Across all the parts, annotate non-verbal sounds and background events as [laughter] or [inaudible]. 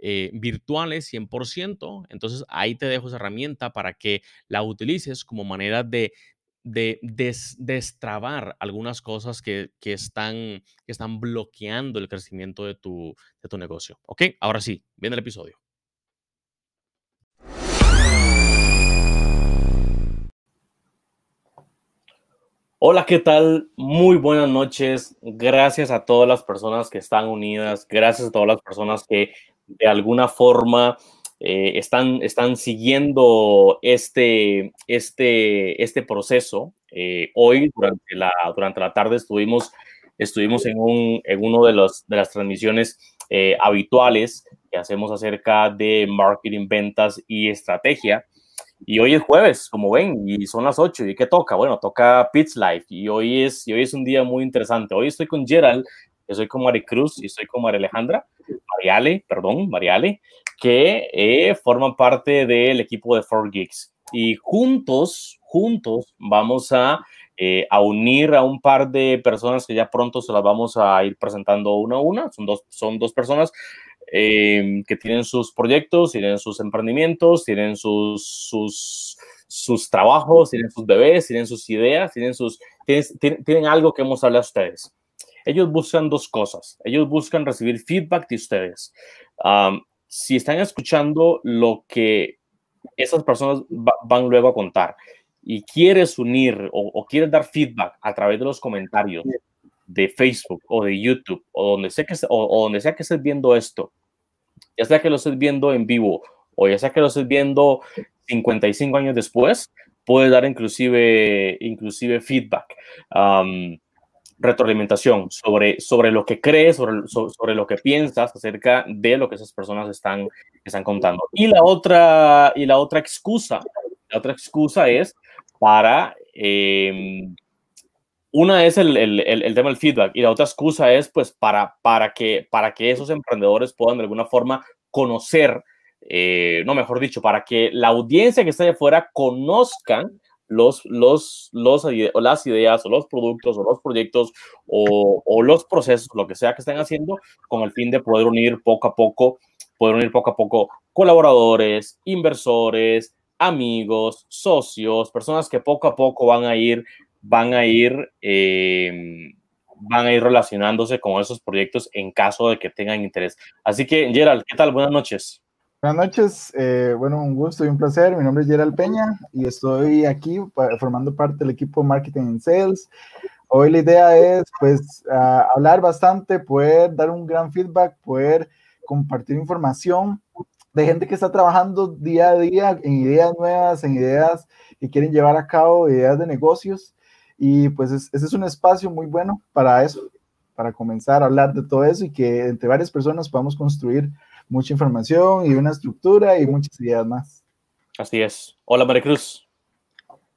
eh, virtuales 100%. Entonces ahí te dejo esa herramienta para que la utilices como manera de, de destrabar algunas cosas que, que, están, están bloqueando el crecimiento de tu, de tu negocio. ¿Ok? Ahora sí, viene el episodio. Hola, ¿qué tal? Muy buenas noches. Gracias a todas las personas que están unidas. Gracias a todas las personas que de alguna forma eh, están, están siguiendo este, este, este proceso. Eh, hoy, durante la, durante la tarde, estuvimos, estuvimos en, un, en uno de, los, de las transmisiones eh, habituales que hacemos acerca de marketing, ventas y estrategia. Y hoy es jueves, como ven, y son las 8. ¿Y qué toca? Bueno, toca Pitch Life. Y hoy es, hoy es un día muy interesante. Hoy estoy con Gerald, soy con Mari Cruz y estoy con María Alejandra. Mariale, perdón, Mariale, que eh, forman parte del equipo de 4Geeks. Y juntos, juntos, vamos a, eh, a, unir a un par de personas que ya pronto se las vamos a ir presentando una a una. Son dos, son dos personas eh, que tienen sus proyectos, tienen sus emprendimientos, tienen sus, sus, sus trabajos, tienen sus bebés, tienen sus ideas, tienen, sus, tienen, tienen algo que mostrarle a ustedes ellos buscan dos cosas. Ellos buscan recibir feedback de ustedes. si están escuchando lo que esas personas van luego a contar y quieres unir o, quieres dar feedback a través de los comentarios de Facebook o de YouTube o donde sea que, o, donde sea que estés viendo esto, ya sea que lo estés viendo en vivo o ya sea que lo estés viendo 55 años después, puedes dar inclusive, inclusive feedback retroalimentación sobre, sobre lo que crees, sobre, sobre, lo que piensas acerca de lo que esas personas están, están contando. Y la otra, y la otra excusa, la otra excusa es para, em, una es el, el, el, tema del feedback y la otra excusa es pues para, para, que, para que esos emprendedores puedan de alguna forma conocer, eh, no mejor dicho, para que la audiencia que está allá afuera conozcan los, los, los, las ideas o los productos o los proyectos o, o, los procesos, lo que sea que estén haciendo, con el fin de poder unir poco a poco, poder unir poco a poco colaboradores, inversores, amigos, socios, personas que poco a poco van a ir, van a ir, eh, van a ir relacionándose con esos proyectos en caso de que tengan interés. Así que, Gerald, ¿qué tal? Buenas noches. Buenas noches, eh, bueno, un gusto y un placer. Mi nombre es Gerald Peña y estoy aquí formando parte del equipo Marketing and Sales. Hoy la idea es, pues, hablar bastante, poder dar un gran feedback, poder compartir información de gente que está trabajando día a día en ideas nuevas, en ideas que quieren llevar a cabo, ideas de negocios. Y pues ese es un espacio muy bueno para eso, para comenzar a hablar de todo eso y que entre varias personas podamos construir mucha información y una estructura y muchas ideas más. Así es. Hola, Maricruz.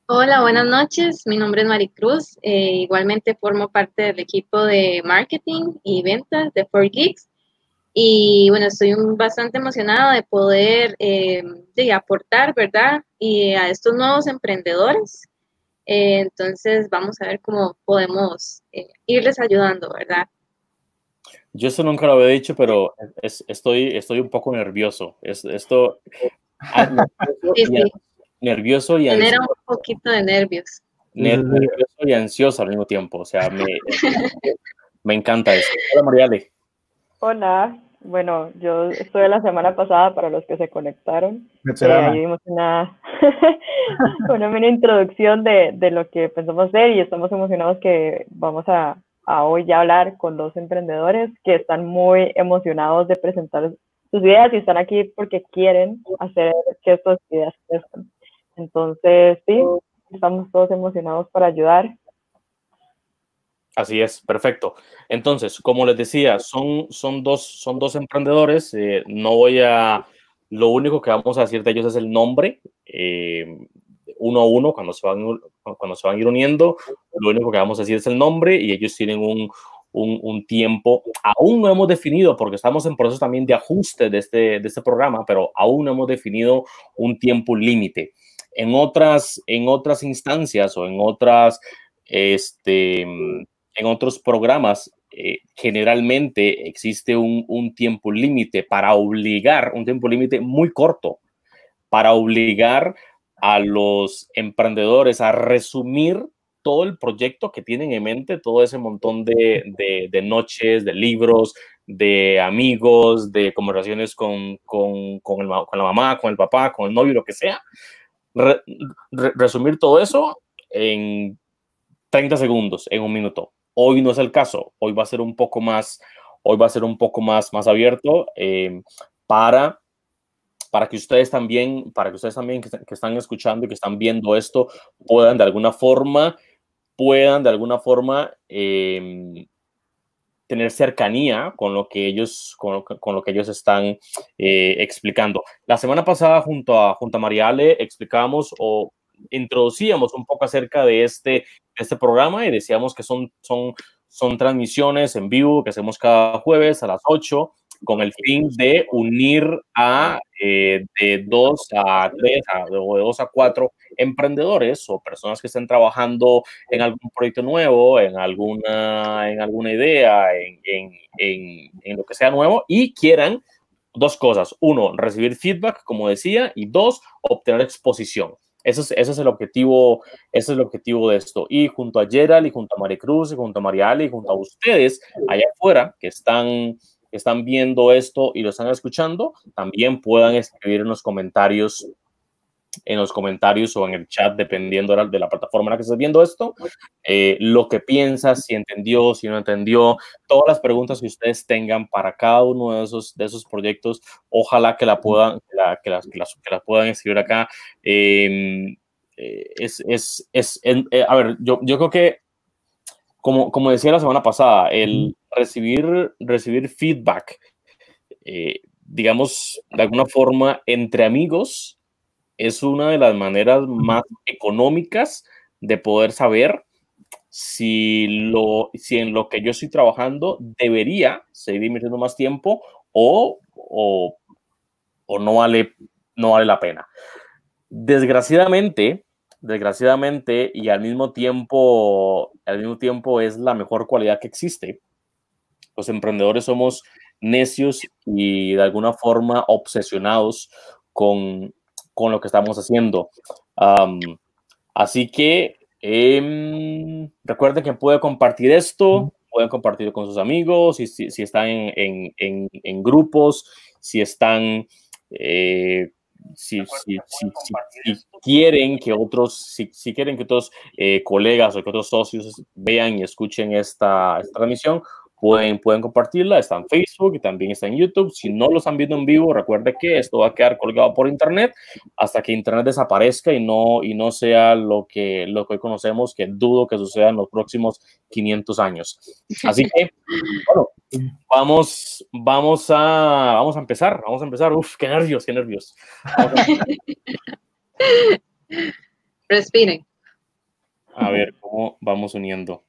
Hola, buenas noches. Mi nombre es Maricruz. Eh, igualmente formo parte del equipo de marketing y ventas de 4Geeks. Y bueno, estoy bastante emocionada de poder eh, de aportar, ¿verdad? Y a estos nuevos emprendedores. Eh, entonces, vamos a ver cómo podemos irles ayudando, ¿verdad? Yo eso nunca lo había dicho, pero estoy, estoy un poco nervioso. Es, esto. [laughs] nervioso y Genera un poquito de nervios. Nervioso y ansioso al mismo tiempo. O sea, me, [laughs] me encanta eso. Hola, Mariale. Hola. Bueno, yo estuve la semana pasada para los que se conectaron. Eh, ahí vimos una, [laughs] una mini introducción de, de, lo que pensamos hacer y estamos emocionados que vamos a, a, hoy ya hablar con dos emprendedores que están muy emocionados de presentar sus ideas y están aquí porque quieren hacer que estas ideas crezcan. Entonces, sí, estamos todos emocionados para ayudar. Así es, perfecto. Entonces, como les decía, son, son, dos, son dos emprendedores. Eh, no voy a. Lo único que vamos a decir de ellos es el nombre, eh, uno a uno, cuando se, van, cuando se van a ir uniendo. Lo único que vamos a decir es el nombre y ellos tienen un, un, un, tiempo. Aún no hemos definido, porque estamos en proceso también de ajuste de este, de este programa, pero aún no hemos definido un tiempo límite. En otras, en otras instancias o en otras, este, en otros programas, eh, generalmente existe un, un tiempo límite para obligar, un tiempo límite muy corto, para obligar a los emprendedores a resumir todo el proyecto que tienen en mente, todo ese montón de, de, de noches, de libros, de amigos, de conversaciones con, con, con, el, con, la mamá, con el papá, con el novio, lo que sea, resumir todo eso en 30 segundos, en un minuto. Hoy no es el caso, hoy va a ser un poco más, hoy va a ser un poco más, más abierto eh, para, para que ustedes también, para que ustedes también que, están escuchando y que están viendo esto puedan de alguna forma, puedan de alguna forma eh, tener cercanía con lo que ellos, con lo, con lo que ellos están eh, explicando. La semana pasada junto a, junto a Mariale explicamos o introducíamos un poco acerca de este, este programa y decíamos que son, son, son transmisiones en vivo que hacemos cada jueves a las 8 con el fin de unir a eh, de dos a tres o de dos a cuatro emprendedores o personas que estén trabajando en algún proyecto nuevo, en alguna, en alguna idea, en, en, lo que sea nuevo y quieran dos cosas. Uno, recibir feedback, como decía, y dos, obtener exposición. Ese es, ese es, el objetivo, ese es el objetivo de esto. Y junto a Gerald y junto a Maricruz y junto a Mariale y junto a ustedes allá afuera que están están viendo esto y lo están escuchando, también puedan escribir en los comentarios en los comentarios o en el chat, dependiendo de la plataforma en la que estés viendo esto, eh, lo que piensas, si entendió, si no entendió, todas las preguntas que ustedes tengan para cada uno de esos, de esos proyectos, ojalá que la puedan, las, que, las, puedan escribir acá. Em, eh, es, es, es eh, a ver, yo, yo creo que como, como decía la semana pasada, el recibir, recibir feedback, eh, digamos, de alguna forma, entre amigos, es una de las maneras más económicas de poder saber si, lo, si en lo que yo estoy trabajando debería seguir invirtiendo más tiempo o, o, o no, vale, no vale la pena. Desgraciadamente, desgraciadamente, y al mismo tiempo, al mismo tiempo es la mejor cualidad que existe. Los emprendedores somos necios y de alguna forma obsesionados con, con lo que estamos haciendo. así que eh, recuerden que puede compartir esto, pueden compartirlo con sus amigos, si, si, están en, en, en, grupos, si están eh, si, si, si, quieren que otros, si, quieren que otros eh, colegas o que otros socios vean y escuchen esta, esta transmisión, pueden, pueden compartirla. Está en Facebook y también está en YouTube. Si no lo están viendo en vivo, recuerde que esto va a quedar colgado por Internet hasta que Internet desaparezca y no, y no sea lo que, lo que hoy conocemos, que dudo que suceda en los próximos 500 años. Así que, [laughs] bueno, vamos, vamos, a, vamos a empezar. Vamos a empezar. Uf, qué nervios, qué nervios. [laughs] Respiren. A ver cómo vamos uniendo.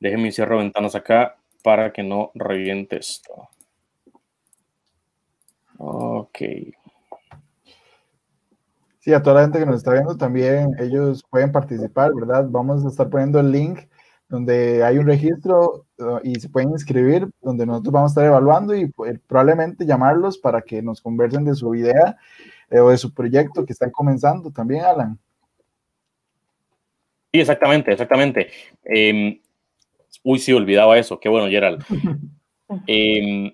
Déjenme cierro ventanas acá para que no reviente esto. Ok. Sí, a toda la gente que nos está viendo también, ellos pueden participar, ¿verdad? Vamos a estar poniendo el link donde hay un registro uh, y se pueden inscribir, donde nosotros vamos a estar evaluando y pues, probablemente llamarlos para que nos conversen de su idea eh, o de su proyecto que están comenzando también, Alan. Sí, exactamente, exactamente. Em, uy, sí, olvidaba eso. Qué bueno, Gerald. [laughs] Em,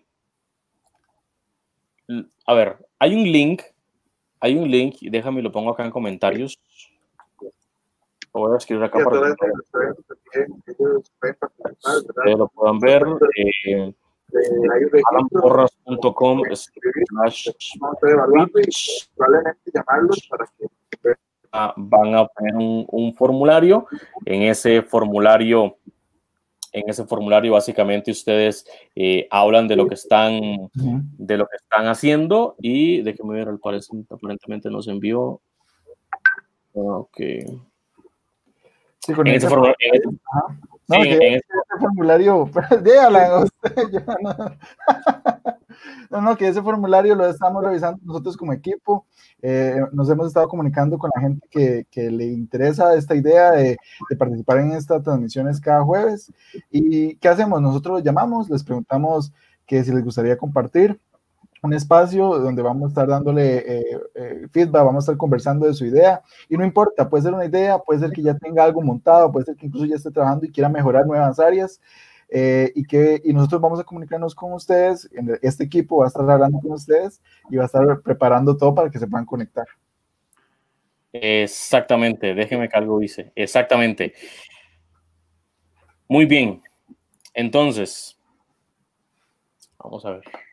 a ver, hay un link, hay un link, déjame lo pongo acá en comentarios. Lo voy a escribir acá para que ustedes lo puedan ver. Eh, alanporras.com que van a poner un, formulario. En ese formulario, en ese formulario básicamente ustedes eh, hablan de lo que están, de lo que están haciendo y déjenme ver, al parecer aparentemente nos envió. Ok. Sí, con ese formulario. No, que ese formulario, [laughs] déjala, [laughs] no, no, que ese formulario lo estamos revisando nosotros como equipo. Eh, nos hemos estado comunicando con la gente que, que le interesa esta idea de, de, participar en estas transmisiones cada jueves. ¿Y qué hacemos? Nosotros los llamamos, les preguntamos que si les gustaría compartir un espacio donde vamos a estar dándole eh, eh, feedback, vamos a estar conversando de su idea. Y no importa, puede ser una idea, puede ser que ya tenga algo montado, puede ser que incluso ya esté trabajando y quiera mejorar nuevas áreas. Eh, y que y nosotros vamos a comunicarnos con ustedes, este equipo va a estar hablando con ustedes y va a estar preparando todo para que se puedan conectar. Exactamente, déjeme que algo dice. Exactamente. Muy bien. Entonces, vamos a ver.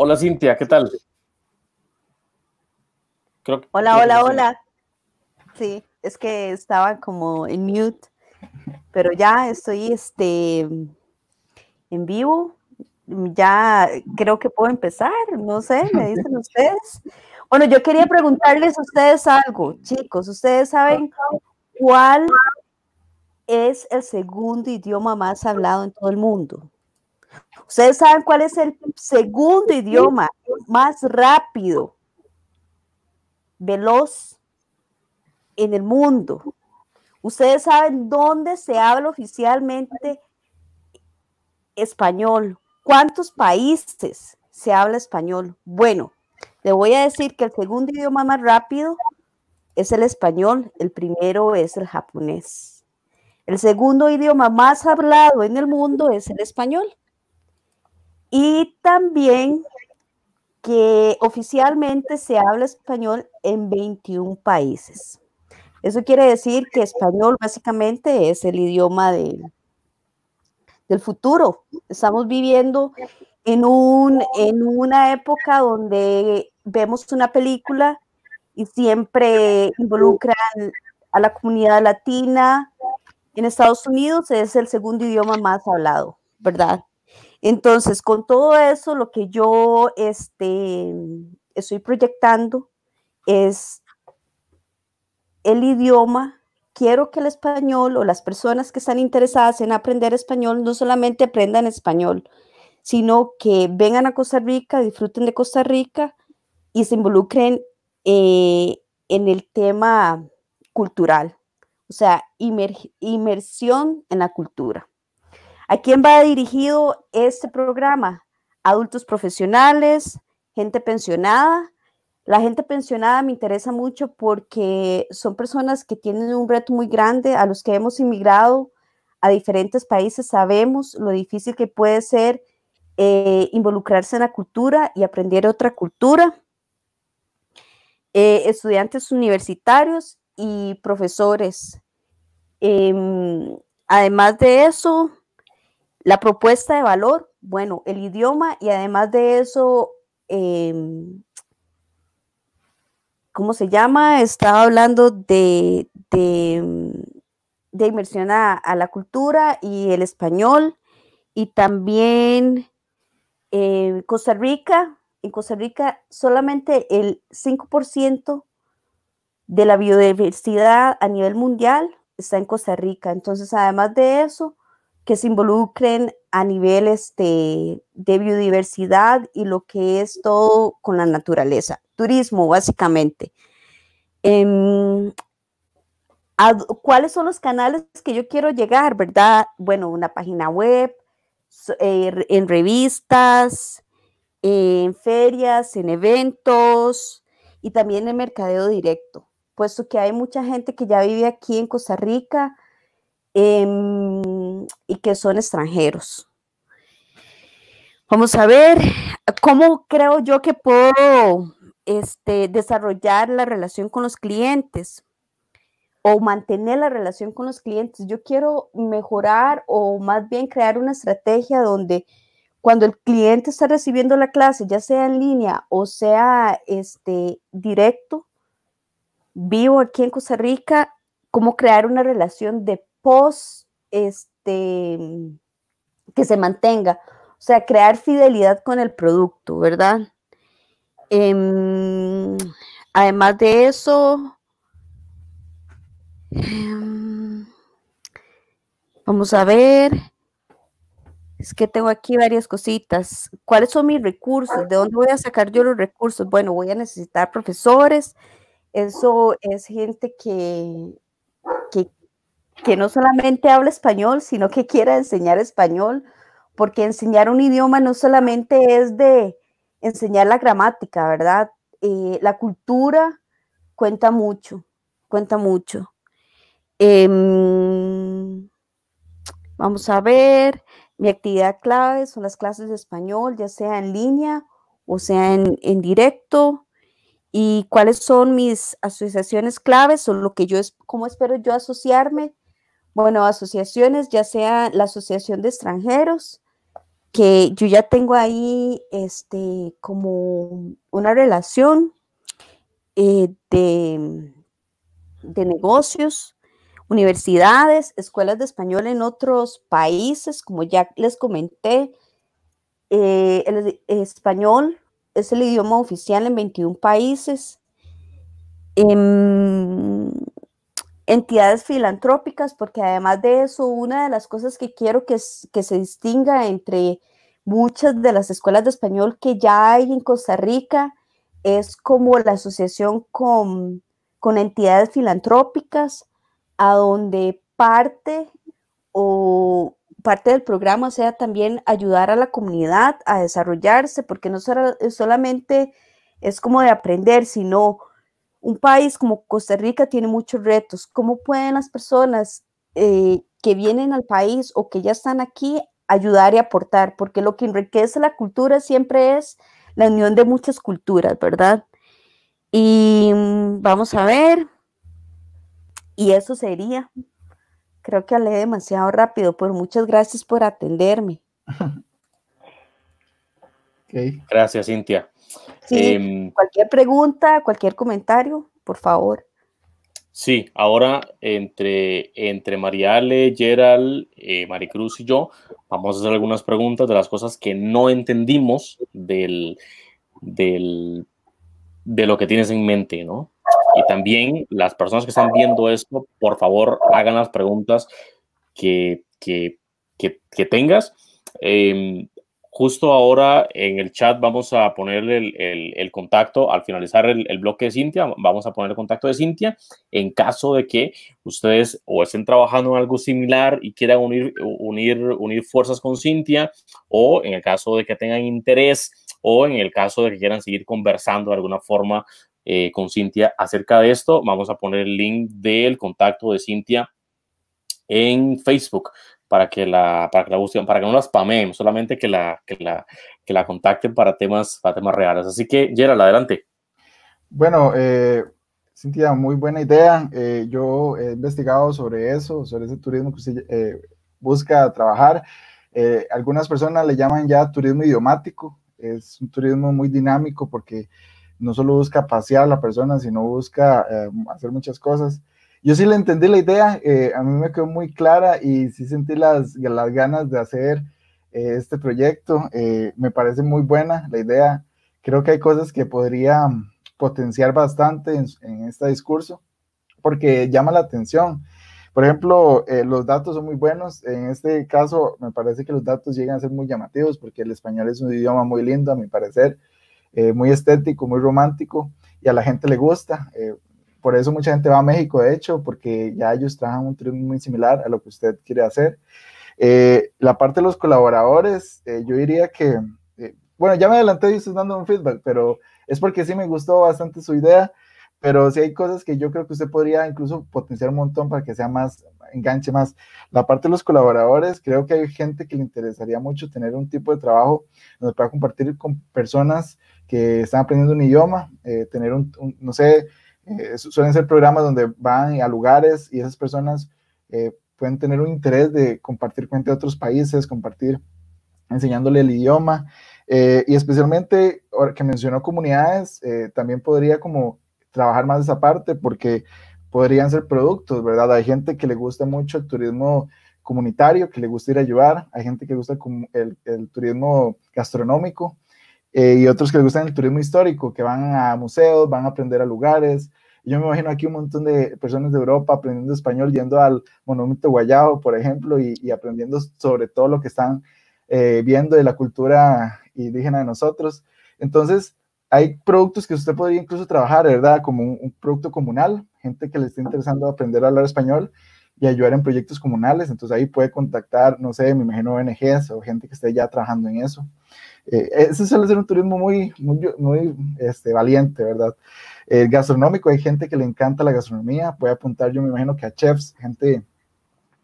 Hola Cintia, ¿qué tal? hola, hola, hola. Sí, es que estaba como en mute, pero ya estoy este, en vivo. Ya creo que puedo empezar, no sé, me dicen [laughs] ustedes. Bueno, yo quería preguntarles a ustedes algo, chicos. ¿Ustedes saben cuál es el segundo idioma más hablado en todo el mundo? Ustedes saben cuál es el segundo idioma más rápido, veloz en el mundo. Ustedes saben dónde se habla oficialmente español. ¿Cuántos países se habla español? Bueno, le voy a decir que el segundo idioma más rápido es el español, el primero es el japonés. El segundo idioma más hablado en el mundo es el español y también que oficialmente se habla español en 21 países. Eso quiere decir que español básicamente es el idioma del futuro. Estamos viviendo en, un, en una época donde vemos una película y siempre involucran a la comunidad latina. En Estados Unidos es el segundo idioma más hablado, ¿verdad? Entonces, con todo eso, lo que yo este, estoy proyectando es el idioma. Quiero que el español o las personas que están interesadas en aprender español no solamente aprendan español, sino que vengan a Costa Rica, disfruten de Costa Rica y se involucren eh, en el tema cultural, o sea, inmersión en la cultura. ¿A quién va dirigido este programa? Adultos profesionales, gente pensionada. La gente pensionada me interesa mucho porque son personas que tienen un reto muy grande. A los que hemos inmigrado a diferentes países sabemos lo difícil que puede ser eh, involucrarse en la cultura y aprender otra cultura. Eh, estudiantes universitarios y profesores Em, además de eso, la propuesta de valor, bueno, el idioma y además de eso, em, ¿cómo se llama? Estaba hablando de, de, inmersión a, la cultura y el español y también eh, Costa Rica. En Costa Rica solamente el 5% de la biodiversidad a nivel mundial está en Costa Rica. Entonces, además de eso, que se involucren a niveles de, biodiversidad y lo que es todo con la naturaleza. Turismo, básicamente. Em, ¿Cuáles son los canales que yo quiero llegar, verdad? Bueno, una página web, eh, en revistas, en ferias, en eventos y también en mercadeo directo puesto que hay mucha gente que ya vive aquí en Costa Rica em, y que son extranjeros. Vamos a ver cómo creo yo que puedo este, desarrollar la relación con los clientes o mantener la relación con los clientes. Yo quiero mejorar o más bien crear una estrategia donde cuando el cliente está recibiendo la clase, ya sea en línea o sea este, directo, vivo aquí en Costa Rica, cómo crear una relación de post, este, que se mantenga, o sea, crear fidelidad con el producto, ¿verdad? Em, además de eso, em, vamos a ver, es que tengo aquí varias cositas. ¿Cuáles son mis recursos? ¿De dónde voy a sacar yo los recursos? Bueno, voy a necesitar profesores, eso es gente que, que, no solamente habla español, sino que quiera enseñar español, porque enseñar un idioma no solamente es de enseñar la gramática, ¿verdad? Eh, la cultura cuenta mucho, cuenta mucho. Em, vamos a ver, mi actividad clave son las clases de español, ya sea en línea o sea en, en directo y cuáles son mis asociaciones claves o lo que yo es, cómo espero yo asociarme. Bueno, asociaciones, ya sea la Asociación de Extranjeros, que yo ya tengo ahí este, como una relación eh, de, de negocios, universidades, escuelas de español en otros países, como ya les comenté, eh, el español es el idioma oficial en 21 países. Em, entidades filantrópicas, porque además de eso, una de las cosas que quiero que, se distinga entre muchas de las escuelas de español que ya hay en Costa Rica es como la asociación con, con entidades filantrópicas, a donde parte o parte del programa sea también ayudar a la comunidad a desarrollarse, porque no solamente es como de aprender, sino un país como Costa Rica tiene muchos retos. ¿Cómo pueden las personas eh, que vienen al país o que ya están aquí ayudar y aportar? Porque lo que enriquece la cultura siempre es la unión de muchas culturas, ¿verdad? Y mm, vamos a ver. Y eso sería. Creo que hablé demasiado rápido, pero muchas gracias por atenderme. [laughs] Gracias, Cintia. Em, cualquier pregunta, cualquier comentario, por favor. Sí, ahora entre, entre Mariale, Gerald, eh, Maricruz y yo vamos a hacer algunas preguntas de las cosas que no entendimos del, del, de lo que tienes en mente, ¿no? Y también las personas que están viendo esto, por favor, hagan las preguntas que, que, que, tengas. Em, justo ahora en el chat vamos a poner el, el, contacto, al finalizar el, el, bloque de Cintia, vamos a poner el contacto de Cintia en caso de que ustedes o estén trabajando en algo similar y quieran unir, unir, unir fuerzas con Cintia o en el caso de que tengan interés o en el caso de que quieran seguir conversando de alguna forma eh, con Cintia acerca de esto. Vamos a poner el link del contacto de Cintia en Facebook para que la, para que la busquen, para que no la spameen, solamente que la, que la, que la contacten para temas, para temas reales. Así que, Gerald, adelante. Bueno, eh, muy buena idea. Eh, yo he investigado sobre eso, sobre ese turismo que usted eh, busca trabajar. Eh, algunas personas le llaman ya turismo idiomático. Es un turismo muy dinámico porque no solo busca pasear a la persona, sino busca hacer muchas cosas. Yo sí le entendí la idea, a mí me quedó muy clara y sí sentí las, las ganas de hacer este proyecto. me parece muy buena la idea. Creo que hay cosas que podría potenciar bastante en, este discurso porque llama la atención. Por ejemplo, eh, los datos son muy buenos. En este caso, me parece que los datos llegan a ser muy llamativos porque el español es un idioma muy lindo, a mi parecer, eh, muy estético, muy romántico y a la gente le gusta. Eh, por eso mucha gente va a México, de hecho, porque ya ellos trabajan un turismo muy similar a lo que usted quiere hacer. la parte de los colaboradores, yo diría que, bueno, ya me adelanté y estoy dando un feedback, pero es porque sí me gustó bastante su idea, pero sí hay cosas que yo creo que usted podría incluso potenciar un montón para que sea más, enganche más. La parte de los colaboradores, creo que hay gente que le interesaría mucho tener un tipo de trabajo donde pueda compartir con personas que están aprendiendo un idioma, eh, tener un, no sé, eh, suelen ser programas donde van a lugares y esas personas eh, pueden tener un interés de compartir con de otros países, compartir enseñándole el idioma. Eh, y especialmente, que mencionó comunidades, también podría como trabajar más esa parte porque podrían ser productos, ¿verdad? Hay gente que le gusta mucho el turismo comunitario, que le gusta ir a ayudar, hay gente que gusta el turismo gastronómico eh, y otros que le gustan el turismo histórico, que van a museos, van a aprender a lugares. Yo me imagino aquí un montón de personas de Europa aprendiendo español, yendo al Monumento Guayabo, por ejemplo, y, aprendiendo sobre todo lo que están viendo de la cultura indígena de nosotros. Entonces, hay productos que usted podría incluso trabajar, ¿verdad? Como un, producto comunal, gente que le esté interesando aprender a hablar español y ayudar en proyectos comunales. Entonces ahí puede contactar, no sé, me imagino ONGs o gente que esté ya trabajando en eso. Eh, ese suele ser un turismo muy, muy, este, valiente, ¿verdad? El gastronómico, hay gente que le encanta la gastronomía, puede apuntar, yo me imagino que a chefs, gente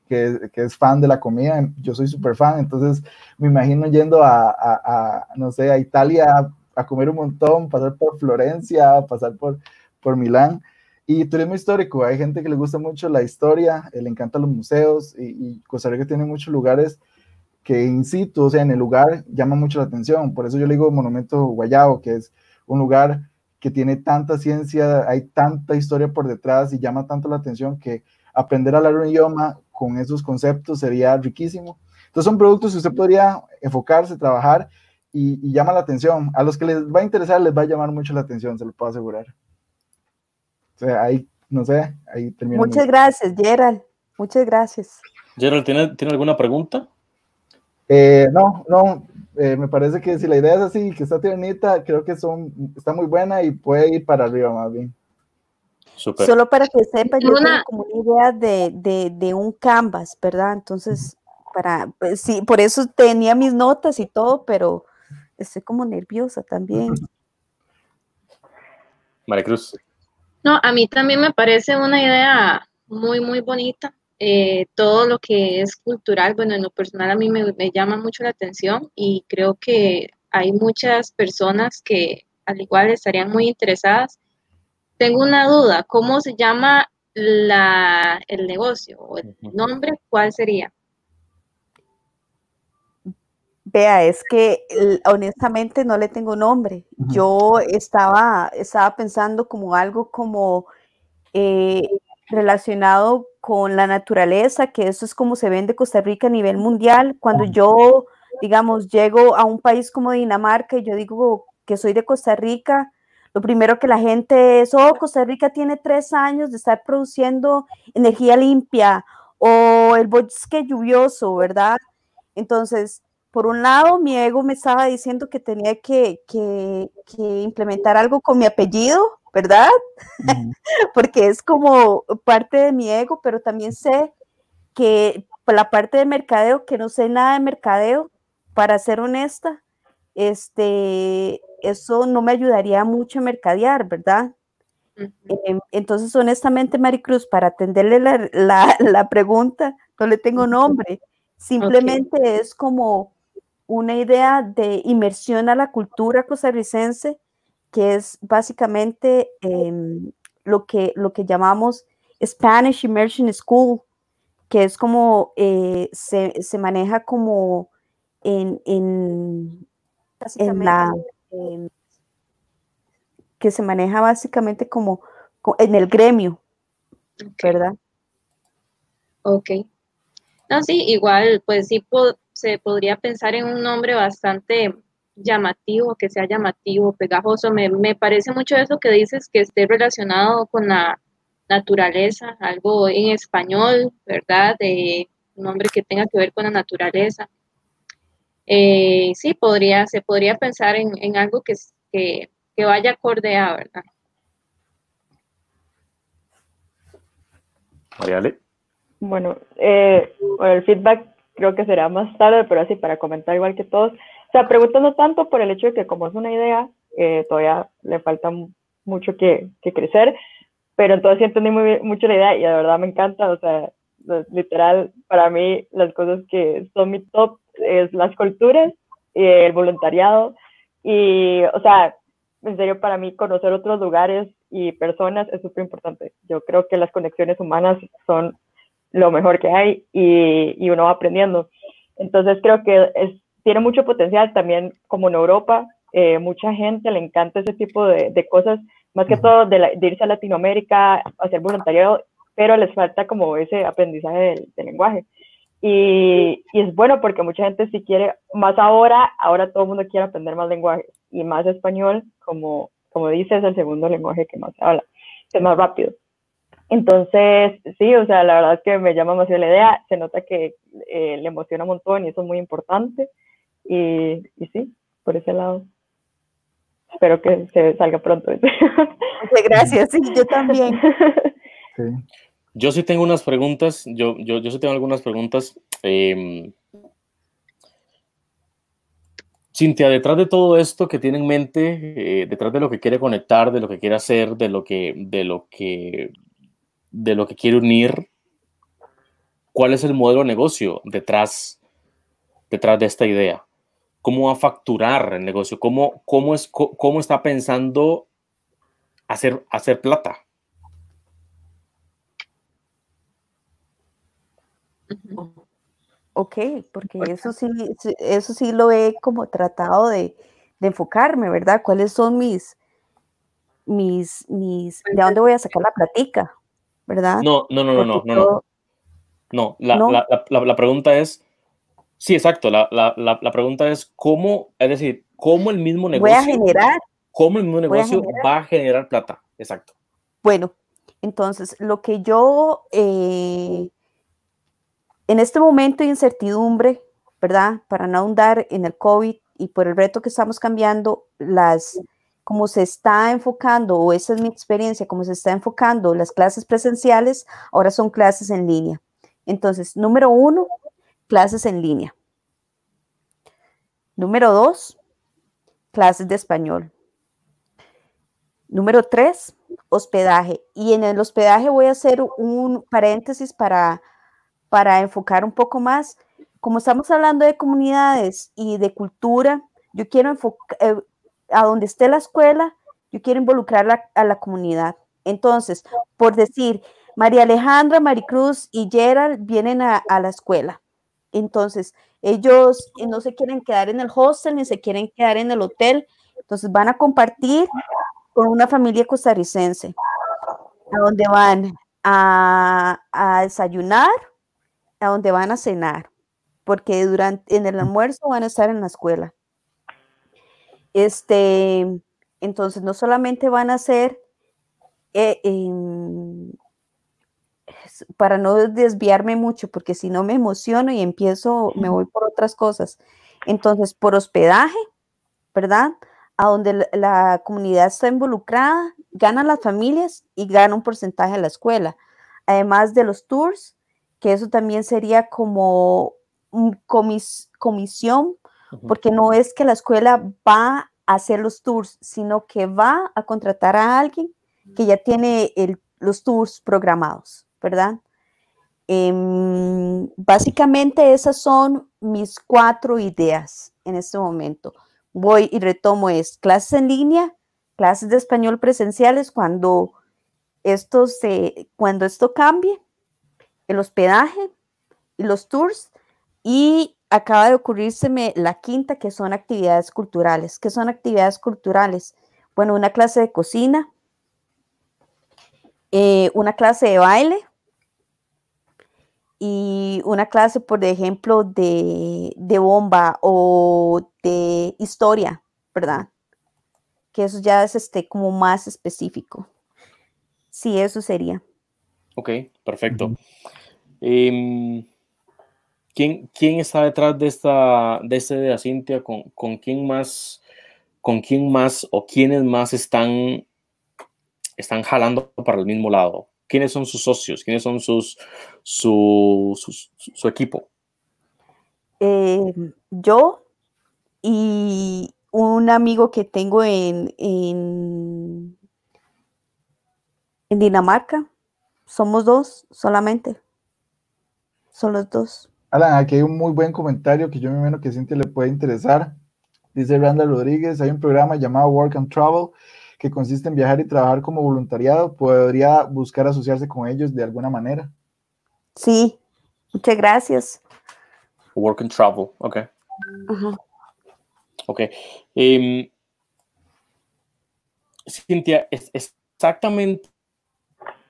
que, es fan de la comida, yo soy súper fan, entonces me imagino yendo a, no sé, a Italia a, comer un montón, pasar por Florencia, pasar por, por Milán. Y turismo histórico, hay gente que le gusta mucho la historia, eh, le encantan los museos y, y, Costa Rica tiene muchos lugares que in situ, o sea, en el lugar llama mucho la atención. Por eso yo le digo Monumento Guayao, que es un lugar que tiene tanta ciencia, hay tanta historia por detrás y llama tanto la atención que aprender a hablar un idioma con esos conceptos sería riquísimo. Entonces son productos que usted podría enfocarse, trabajar y, llama la atención. A los que les va a interesar les va a llamar mucho la atención, se lo puedo asegurar. O sea, ahí, no sé, ahí termina. Muchas gracias, Gerald. Muchas gracias. Gerald, ¿tiene, ¿tiene alguna pregunta? Eh, no, no, eh, me parece que si la idea es así, que está tiernita, creo que son, está muy buena y puede ir para arriba más bien. Solo para que sepan, yo tengo como una idea de, de, un canvas, ¿verdad? Entonces, para, pues, sí, por eso tenía mis notas y todo, pero estoy como nerviosa también. Maricruz. No, a mí también me parece una idea muy, muy bonita. Eh, todo lo que es cultural, bueno, en lo personal a mí me, me llama mucho la atención y creo que hay muchas personas que al igual estarían muy interesadas tengo una duda, ¿cómo se llama la, el negocio o el nombre? ¿Cuál sería? Vea, es que honestamente no le tengo nombre. Yo estaba, estaba pensando como algo como eh, relacionado con la naturaleza, que eso es como se vende Costa Rica a nivel mundial. Cuando yo, digamos, llego a un país como Dinamarca y yo digo que soy de Costa Rica, lo primero que la gente es, oh, Costa Rica tiene tres años de estar produciendo energía limpia o el bosque lluvioso, ¿verdad? Entonces, por un lado, mi ego me estaba diciendo que tenía que, implementar algo con mi apellido, ¿verdad? [laughs] Porque es como parte de mi ego, pero también sé que la parte de mercadeo, que no sé nada de mercadeo, para ser honesta, este, eso no me ayudaría mucho a mercadear, ¿verdad? Em, entonces, honestamente, Maricruz, para atenderle la, [laughs] pregunta, no le tengo nombre. Simplemente es como una idea de inmersión a la cultura costarricense, que es básicamente em, lo que, lo que llamamos Spanish Immersion School, que es como eh, se, se, maneja como en, en, en la que se maneja básicamente como, en el gremio, ¿verdad? Ok. No, sí, igual, pues sí se podría pensar en un nombre bastante llamativo, que sea llamativo, pegajoso. Me, me, parece mucho eso que dices, que esté relacionado con la naturaleza, algo en español, ¿verdad? De un nombre que tenga que ver con la naturaleza. Eh, sí, podría, se podría pensar en, en algo que, que, que, vaya acorde a, ¿verdad? Mariale. Bueno, eh, el feedback creo que será más tarde, pero así para comentar igual que todos. Sea, preguntando tanto por el hecho de que como es una idea, eh, todavía le falta mucho que, que, crecer, pero entonces entendí muy, mucho la idea y de verdad me encanta, o sea, literal, para mí las cosas que son mi top es las culturas, el voluntariado y, o sea, en serio, para mí conocer otros lugares y personas es súper importante. Yo creo que las conexiones humanas son lo mejor que hay y, y uno va aprendiendo. Entonces creo que es, tiene mucho potencial también como en Europa. Eh, mucha gente le encanta ese tipo de, de cosas, más que todo de, de, irse a Latinoamérica, hacer voluntariado, pero les falta como ese aprendizaje del, del lenguaje. Y, y, es bueno porque mucha gente si quiere, más ahora, ahora todo el mundo quiere aprender más lenguaje y más español, como, como dice, es el segundo lenguaje que más se habla, que es más rápido. Entonces, sí, o sea, la verdad es que me llama demasiado la idea, se nota que eh, le emociona un montón y eso es muy importante. Y, y sí, por ese lado. Espero que se salga pronto. [laughs] Muchas gracias, sí, yo también. Sí. Yo sí tengo unas preguntas, yo, yo, yo sí tengo algunas preguntas. Eh, Cintia, detrás de todo esto que tiene en mente, eh, detrás de lo que quiere conectar, de lo que quiere hacer, de lo que, de lo que, de lo que quiere unir, ¿cuál es el modelo de negocio detrás, detrás de esta idea? ¿Cómo va a facturar el negocio? ¿Cómo, cómo, es, cómo está pensando hacer, hacer plata? Ok, porque eso sí, eso sí lo he como tratado de, de enfocarme, ¿verdad? ¿Cuáles son mis, mis, mis, de dónde voy a sacar la platica, ¿verdad? No, no, no, no, no, no, no. No, la, ¿no? La, la, la, pregunta es, sí, exacto, la, la, pregunta es cómo, es decir, cómo el mismo negocio... Voy a generar. ¿Cómo el mismo negocio va a generar plata? Exacto. Bueno, entonces, lo que yo... Eh, en este momento de incertidumbre, ¿verdad? Para no ahondar en el COVID y por el reto que estamos cambiando, las, como se está enfocando, o esa es mi experiencia, como se está enfocando las clases presenciales, ahora son clases en línea. Entonces, número uno, clases en línea. Número dos, clases de español. Número tres, hospedaje. Y en el hospedaje voy a hacer un paréntesis para para enfocar un poco más. Como estamos hablando de comunidades y de cultura, yo quiero enfocar, eh, a donde esté la escuela, yo quiero involucrar a la comunidad. Entonces, por decir, María Alejandra, Maricruz y Gerald vienen a, a, la escuela. Entonces, ellos no se quieren quedar en el hostel ni se quieren quedar en el hotel. Entonces, van a compartir con una familia costarricense, a donde van a, desayunar, a donde van a cenar, porque durante en el almuerzo van a estar en la escuela. Este, entonces no solamente van a ser eh, eh, para no desviarme mucho, porque si no me emociono y empiezo, me voy por otras cosas. Entonces, por hospedaje, ¿verdad? A donde la, comunidad está involucrada, ganan las familias y gana un porcentaje la escuela. Además de los tours, que eso también sería como un comis, comisión, porque no es que la escuela va a hacer los tours, sino que va a contratar a alguien que ya tiene el, los tours programados, ¿verdad? Eh, básicamente esas son mis cuatro ideas en este momento. Voy y retomo es clases en línea, clases de español presenciales cuando esto cuando esto cambie, el hospedaje y los tours, y acaba de ocurrírseme la quinta, que son actividades culturales. ¿Qué son actividades culturales? Bueno, una clase de cocina, eh, una clase de baile y una clase, por ejemplo, de, de bomba o de historia, ¿verdad? Que eso ya es este, como más específico. Sí, eso sería. Ok, perfecto. Em, ¿quién, ¿quién, está detrás de esta de este de Cintia? ¿Con, ¿Con, quién más con quién más o quiénes más están están jalando para el mismo lado? ¿Quiénes son sus socios? ¿Quiénes son sus su, su, equipo? Em, yo y un amigo que tengo en, en en Dinamarca somos dos solamente. Son los dos. Alan, aquí hay un muy buen comentario que yo me imagino que Cintia le puede interesar. Dice Randa Rodríguez, hay un programa llamado Work and Travel que consiste en viajar y trabajar como voluntariado. ¿Podría buscar asociarse con ellos de alguna manera? Sí, muchas gracias. Work and Travel, ok. Ok. Em, Cintia, es, exactamente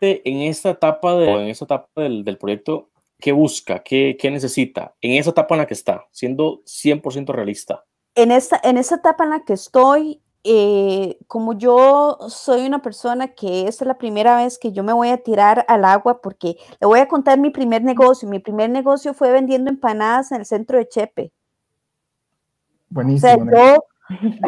en esta etapa, de, en esta etapa del, del proyecto, ¿qué busca? ¿Qué, ¿Qué, necesita? En esa etapa en la que está, siendo 100% realista. En esta, en esa etapa en la que estoy, eh, como yo soy una persona que es la primera vez que yo me voy a tirar al agua, porque le voy a contar mi primer negocio. Mi primer negocio fue vendiendo empanadas en el centro de Chepe. Buenísimo. yo,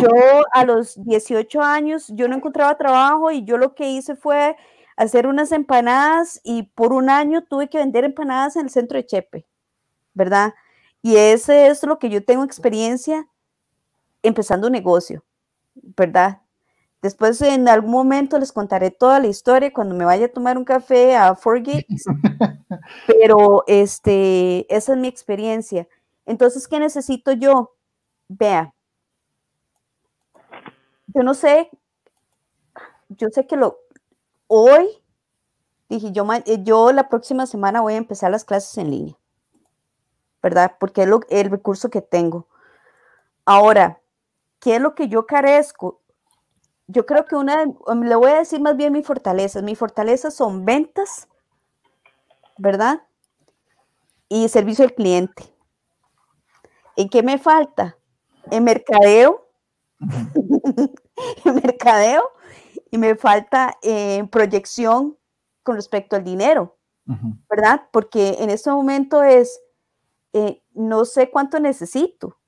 yo a los 18 años, yo no encontraba trabajo y yo lo que hice fue hacer unas empanadas y por un año tuve que vender empanadas en el centro de Chepe, ¿verdad? Y ese es lo que yo tengo experiencia empezando un negocio, ¿verdad? Después en algún momento les contaré toda la historia cuando me vaya a tomar un café a Forgeeks, [laughs] pero este, esa es mi experiencia. Entonces, ¿qué necesito yo? Vea, yo no sé, yo sé que lo, hoy dije, yo, yo la próxima semana voy a empezar las clases en línea, ¿verdad? Porque es el recurso que tengo. Ahora, ¿qué es lo que yo carezco? Yo creo que una, um, le voy a decir más bien mis fortalezas. Mis fortalezas son ventas, ¿verdad? Y servicio al cliente. ¿En qué me falta? En mercadeo. [laughs] en mercadeo y me falta eh, proyección con respecto al dinero, ¿verdad? Porque en este momento es, eh, no sé cuánto necesito,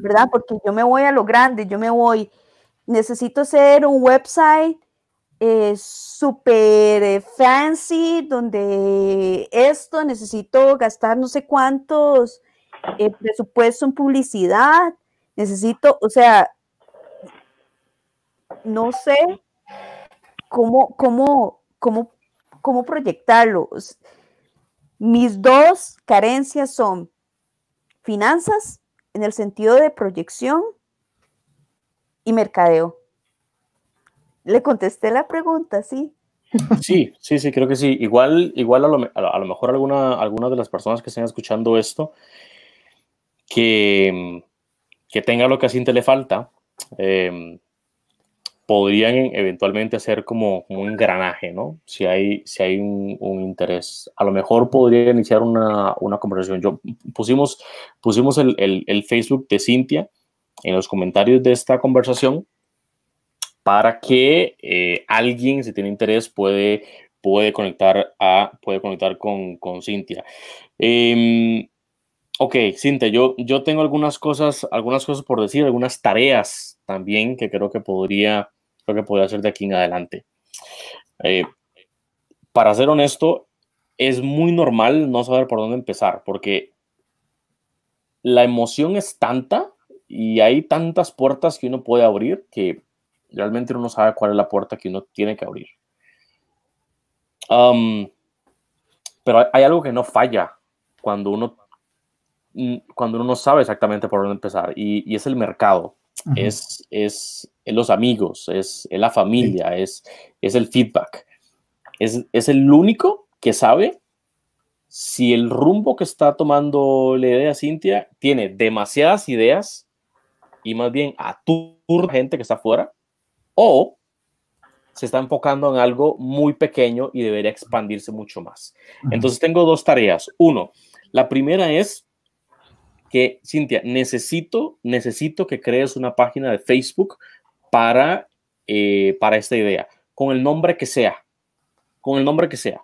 ¿verdad? Porque yo me voy a lo grande, yo me voy, necesito hacer un website eh, súper fancy, donde esto necesito gastar no sé cuántos presupuesto en publicidad, necesito, o sea, no sé cómo, cómo, cómo, cómo proyectarlo. Mis dos carencias son finanzas en el sentido de proyección y mercadeo. Le contesté la pregunta, ¿sí? [laughs] Sí, sí, sí, creo que sí. Igual, igual a, lo, a lo mejor alguna, algunas de las personas que estén escuchando esto, que, que tenga lo que a Cintia le falta, eh, podrían eventualmente hacer como, un engranaje, ¿no? Si hay, si hay un, interés. A lo mejor podría iniciar una, una conversación. Yo pusimos, pusimos el, el, Facebook de Cintia en los comentarios de esta conversación para que eh, alguien, si tiene interés, puede, puede conectar, a, puede conectar con, con Cintia. Em, ok, Cintia, yo, yo tengo algunas cosas, algunas cosas por decir, algunas tareas también que creo que podría que podría hacer de aquí en adelante. Eh, para ser honesto, es muy normal no saber por dónde empezar, porque la emoción es tanta y hay tantas puertas que uno puede abrir que realmente uno no sabe cuál es la puerta que uno tiene que abrir. Um, pero hay algo que no falla cuando uno, mm, cuando uno no sabe exactamente por dónde empezar y es el mercado es, es, los amigos, es, la familia, es, es el feedback. es, es el único que sabe si el rumbo que está tomando la idea Cintia tiene demasiadas ideas y más bien aturda gente que está afuera, o se está enfocando en algo muy pequeño y debería expandirse mucho más. Entonces tengo dos tareas. Uno, la primera es que, Cintia, necesito, necesito que crees una página de Facebook para, eh, para esta idea, con el nombre que sea, con el nombre que sea.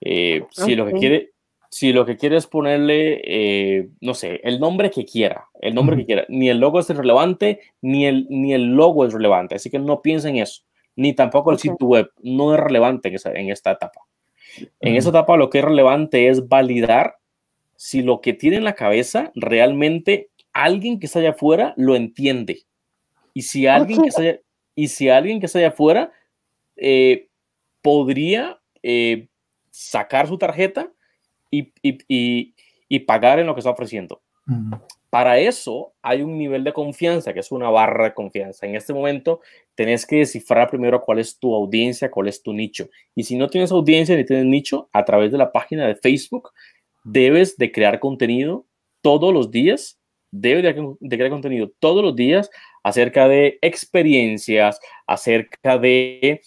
Eh, si lo que quiere, si lo que quiere es ponerle, eh, no sé, el nombre que quiera, el nombre que quiera, ni el logo es relevante, ni el, ni el logo es relevante, así que no piensen eso, ni tampoco el sitio web, no es relevante en, en esta etapa. En esta etapa lo que es relevante es validar si lo que tiene en la cabeza realmente alguien que está allá afuera lo entiende. Y si alguien, que, está allá, y si alguien que está allá afuera eh, podría eh, sacar su tarjeta y, y, y, pagar en lo que está ofreciendo. Para eso hay un nivel de confianza, que es una barra de confianza. En este momento tenés que descifrar primero cuál es tu audiencia, cuál es tu nicho. Y si no tienes audiencia ni tienes nicho, a través de la página de Facebook, debes de crear contenido todos los días, debes de, crear contenido todos los días acerca de experiencias, acerca de...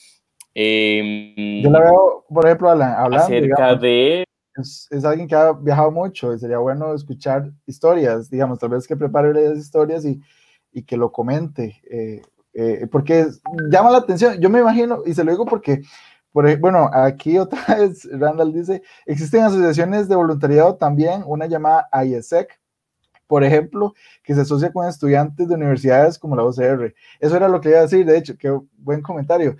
Yo la veo, por ejemplo, hablando... Acerca de es, alguien que ha viajado mucho y sería bueno escuchar historias, digamos, tal vez que prepare esas historias y, y que lo comente, eh, eh, porque llama la atención. Yo me imagino, y se lo digo porque, bueno, aquí [laughs] otra vez Randall dice, existen asociaciones de voluntariado también, una llamada IESEC, por ejemplo, que se asocia con estudiantes de universidades como la UCR. Eso era lo que iba a decir, de hecho, qué buen comentario.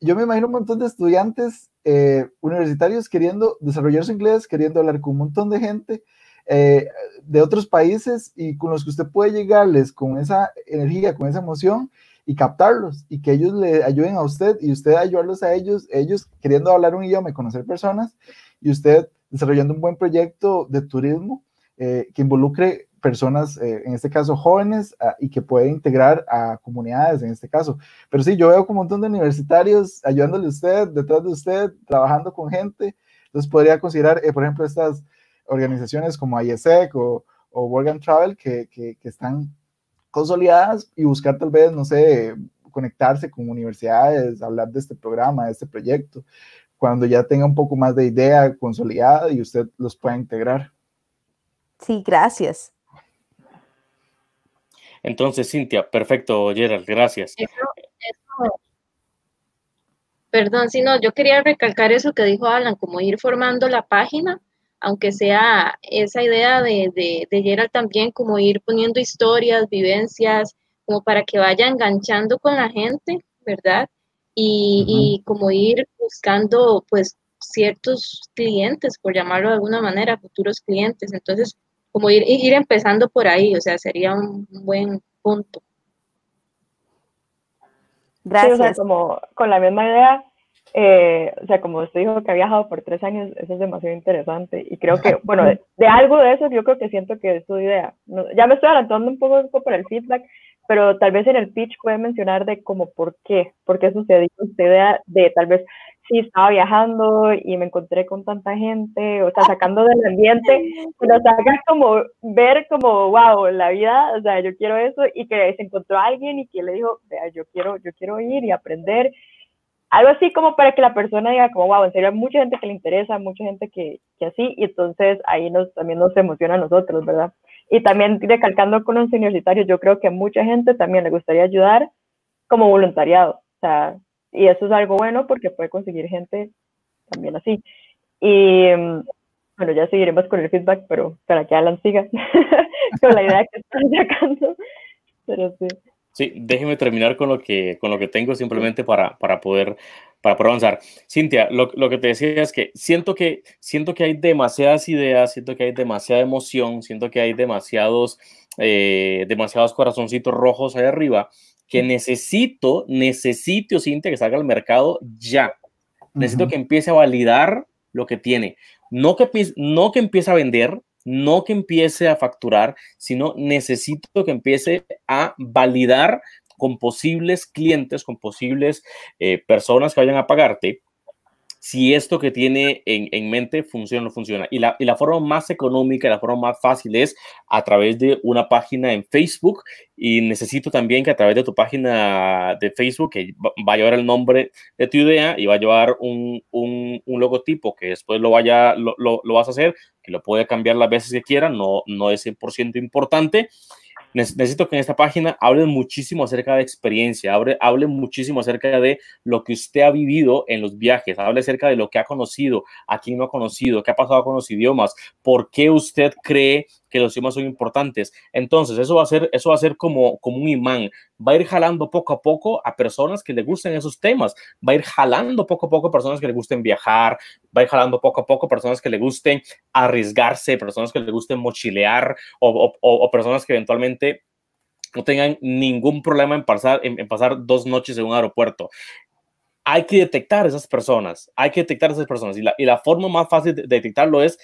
Yo me imagino un montón de estudiantes eh, universitarios queriendo desarrollar su inglés, queriendo hablar con un montón de gente eh, de otros países y con los que usted puede llegarles con esa energía, con esa emoción y captarlos y que ellos le ayuden a usted y usted ayudarlos a ellos, ellos queriendo hablar un idioma y conocer personas y usted desarrollando un buen proyecto de turismo eh, que involucre personas, eh, en este caso jóvenes, ah, y que puede integrar a comunidades, en este caso. Pero sí, yo veo como un montón de universitarios ayudándole a usted, detrás de usted, trabajando con gente. Entonces podría considerar, eh, por ejemplo, estas organizaciones como IESEC o, o Work and Travel que, que, que están consolidadas y buscar tal vez, no sé, conectarse con universidades, hablar de este programa, de este proyecto, cuando ya tenga un poco más de idea consolidada y usted los pueda integrar. Sí, gracias. Entonces, Cintia, perfecto, Gerald, gracias. perdón, si no, yo quería recalcar eso que dijo Alan, como ir formando la página, aunque sea esa idea de, de, Gerald también, como ir poniendo historias, vivencias, como para que vaya enganchando con la gente, ¿verdad? Y, y como ir buscando, pues, ciertos clientes, por llamarlo de alguna manera, futuros clientes. Entonces, como ir, ir empezando por ahí, o sea, sería un buen punto. Gracias. o sea, como con la misma idea, eh, o sea, como usted dijo que ha viajado por tres años, eso es demasiado interesante y creo que, bueno, de, algo de eso yo creo que siento que es su idea. ya me estoy adelantando un poco, por el feedback, pero tal vez en el pitch puede mencionar de como por qué, por qué sucedió esta idea de tal vez sí estaba viajando y me encontré con tanta gente, o sea, sacando del ambiente, pero saca como ver como, wow, la vida, o sea, yo quiero eso y que se encontró alguien y que le dijo, vea, yo quiero, yo quiero ir y aprender. Algo así como para que la persona diga como, wow, en serio, hay mucha gente que le interesa, mucha gente que, que así, y entonces ahí nos, también nos emociona a nosotros, ¿verdad? Y también recalcando con los universitarios, yo creo que a mucha gente también le gustaría ayudar como voluntariado, o sea, y eso es algo bueno porque puede conseguir gente también así. Y bueno, ya seguiremos con el feedback, pero para que Alan siga [laughs] con la idea que están sacando. Pero sí. Sí, déjeme terminar con lo que, con lo que tengo simplemente para, para poder para avanzar. Cintia, lo, lo, que te decía es que siento, que siento que hay demasiadas ideas, siento que hay demasiada emoción, siento que hay demasiados, eh, demasiados corazoncitos rojos ahí arriba que necesito, necesito, Cintia, que salga al mercado ya. Necesito que empiece a validar lo que tiene. No que, no que empiece a vender, no que empiece a facturar, sino necesito que empiece a validar con posibles clientes, con posibles eh, personas que vayan a pagarte, si esto que tiene en, mente funciona o no funciona. Y la, y la forma más económica, la forma más fácil es a través de una página en Facebook y necesito también que a través de tu página de Facebook, que va a llevar el nombre de tu idea y va a llevar un, un, logotipo que después lo, vaya, lo, lo, lo, vas a hacer, que lo puede cambiar las veces que quiera, no, no es 100% importante necesito que en esta página hable muchísimo acerca de experiencia, hable, hable muchísimo acerca de lo que usted ha vivido en los viajes, hable acerca de lo que ha conocido, a quién no ha conocido, qué ha pasado con los idiomas, por qué usted cree que los idiomas son importantes. Entonces, eso va a ser, eso va a ser como, como un imán. Va a ir jalando poco a poco a personas que le gusten esos temas. Va a ir jalando poco a poco a personas que le gusten viajar. Va a ir jalando poco a poco a personas que le gusten arriesgarse, personas que le gusten mochilear o, o, personas que eventualmente no tengan ningún problema en pasar, en, pasar dos noches en un aeropuerto hay que detectar esas personas, hay que detectar esas personas. Y la, y la forma más fácil de detectarlo es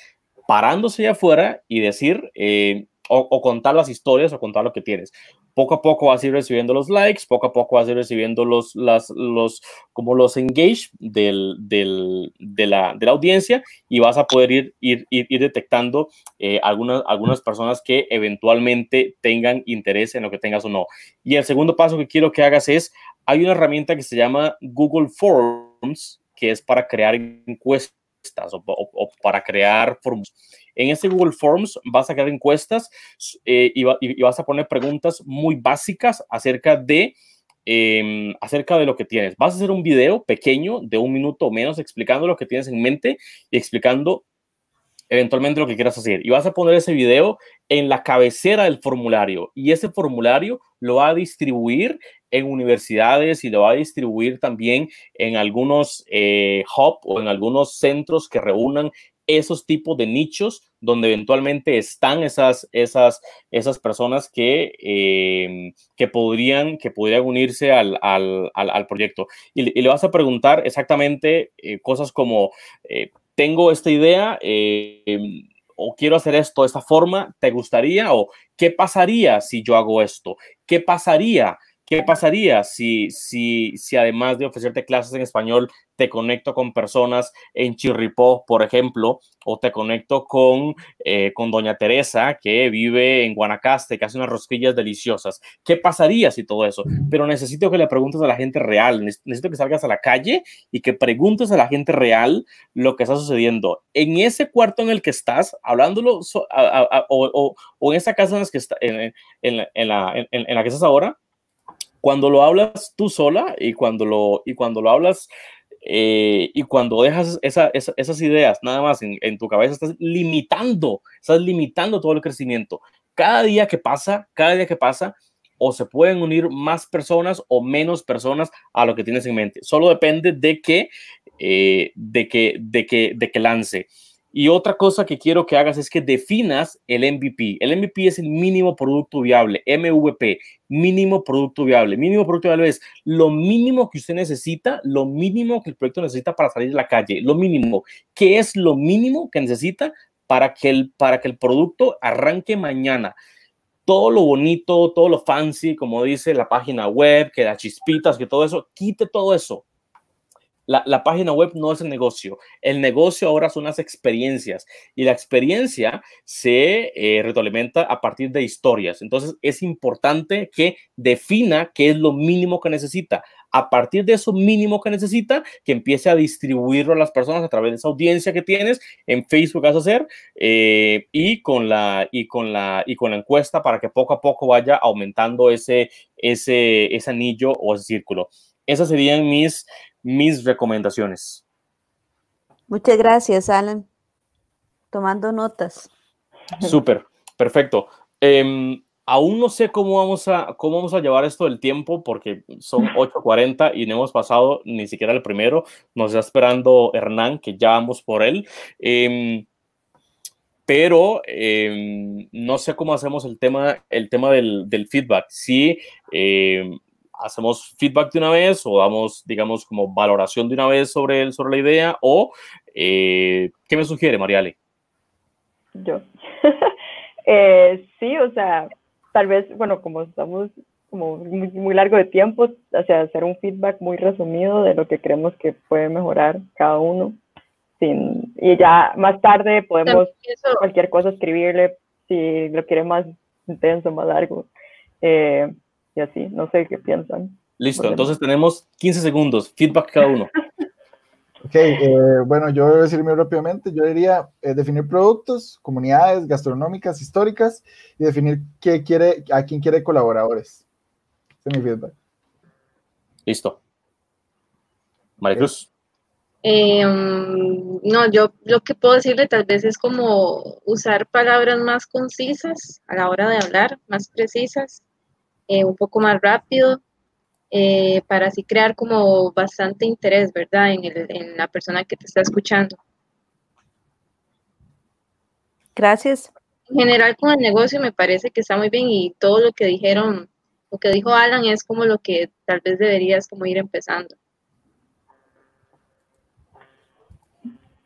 parándose allá afuera y decir, eh, o, contar las historias o contar lo que tienes. Poco a poco vas a ir recibiendo los likes, poco a poco vas a ir recibiendo los, los, como los engage del, del, de, la, de, la, audiencia y vas a poder ir, ir, ir, detectando eh, algunas, algunas personas que eventualmente tengan interés en lo que tengas o no. Y el segundo paso que quiero que hagas es, hay una herramienta que se llama Google Forms, que es para crear encuestas o, para crear forms. En este Google Forms vas a crear encuestas eh, y, vas a poner preguntas muy básicas acerca de, em, acerca de lo que tienes. Vas a hacer un video pequeño de un minuto o menos explicando lo que tienes en mente y explicando eventualmente lo que quieras hacer. Y vas a poner ese video en la cabecera del formulario y ese formulario lo va a distribuir en universidades y lo va a distribuir también en algunos eh, hub o en algunos centros que reúnan esos tipos de nichos donde eventualmente están esas, esas, esas personas que, em, que, podrían, que podrían unirse al, al, al, proyecto. Y, le vas a preguntar exactamente eh, cosas como, eh, tengo esta idea em, o quiero hacer esto de esta forma, ¿te gustaría? O ¿qué pasaría si yo hago esto? ¿Qué pasaría? ¿Qué pasaría si, si, si además de ofrecerte clases en español, te conecto con personas en Chirripó, por ejemplo, o te conecto con, eh, con Doña Teresa, que vive en Guanacaste, que hace unas rosquillas deliciosas? ¿Qué pasaría si todo eso? Pero necesito que le preguntes a la gente real, necesito que salgas a la calle y que preguntes a la gente real lo que está sucediendo. En ese cuarto en el que estás, hablándolo, o, o, en esa casa en, que está, en, en, en la, en la que estás ahora, cuando lo hablas tú sola y cuando lo, y cuando lo hablas eh, y cuando dejas esas ideas nada más en, tu cabeza, estás limitando, estás limitando todo el crecimiento. Cada día que pasa, cada día que pasa, o se pueden unir más personas o menos personas a lo que tienes en mente. Solo depende de que, eh, de que, de que, de que lance. Y otra cosa que quiero que hagas es que definas el MVP. El MVP es el mínimo producto viable, MVP, mínimo producto viable. Mínimo producto viable es lo mínimo que usted necesita, lo mínimo que el proyecto necesita para salir a la calle, lo mínimo. ¿Qué es lo mínimo que necesita para que el, para que el producto arranque mañana? Todo lo bonito, todo lo fancy, como dice la página web, que las chispitas, que todo eso, quite todo eso la, página web no es el negocio. El negocio ahora son las experiencias y la experiencia se eh, retroalimenta a partir de historias. Entonces es importante que defina qué es lo mínimo que necesita. A partir de eso mínimo que necesita, que empiece a distribuirlo a las personas a través de esa audiencia que tienes en Facebook, vas a hacer, eh, y, con la, y, con la, y con la encuesta para que poco a poco vaya aumentando ese, ese, ese anillo o ese círculo. Esas serían mis, mis recomendaciones. Muchas gracias, Alan. Tomando notas. Súper, perfecto. Em, aún no sé cómo vamos, a, cómo vamos a llevar esto del tiempo porque son [laughs] 8.40 y no hemos pasado ni siquiera el primero. Nos está esperando Hernán, que ya vamos por él. Em, pero em, no sé cómo hacemos el tema, el tema del, del feedback. Sí, hacemos feedback de una vez o damos, digamos, como valoración de una vez sobre, el, sobre la idea o eh, ¿qué me sugiere, Mariale? Yo. [laughs] Eh, sí, o sea, tal vez, bueno, como estamos como muy, muy, largo de tiempo, o sea, hacer un feedback muy resumido de lo que creemos que puede mejorar cada uno. Sin, y ya más tarde podemos cualquier cosa escribirle si lo quiere más intenso, más largo. Eh, y así, no sé qué piensan. Listo, entonces tenemos 15 segundos, feedback cada uno. [laughs] Ok, eh, bueno, yo voy a decirme rápidamente, yo diría eh, definir productos, comunidades gastronómicas, históricas y definir qué quiere, a quién quiere colaboradores. Ese es mi feedback. Listo. Maricruz. Eh, um, no, yo lo que puedo decirle tal vez es como usar palabras más concisas a la hora de hablar, más precisas, un poco más rápido, eh, para así crear como bastante interés, ¿verdad? En, el, en la persona que te está escuchando. Gracias. En general con el negocio me parece que está muy bien y todo lo que dijeron, lo que dijo Alan es como lo que tal vez deberías como ir empezando.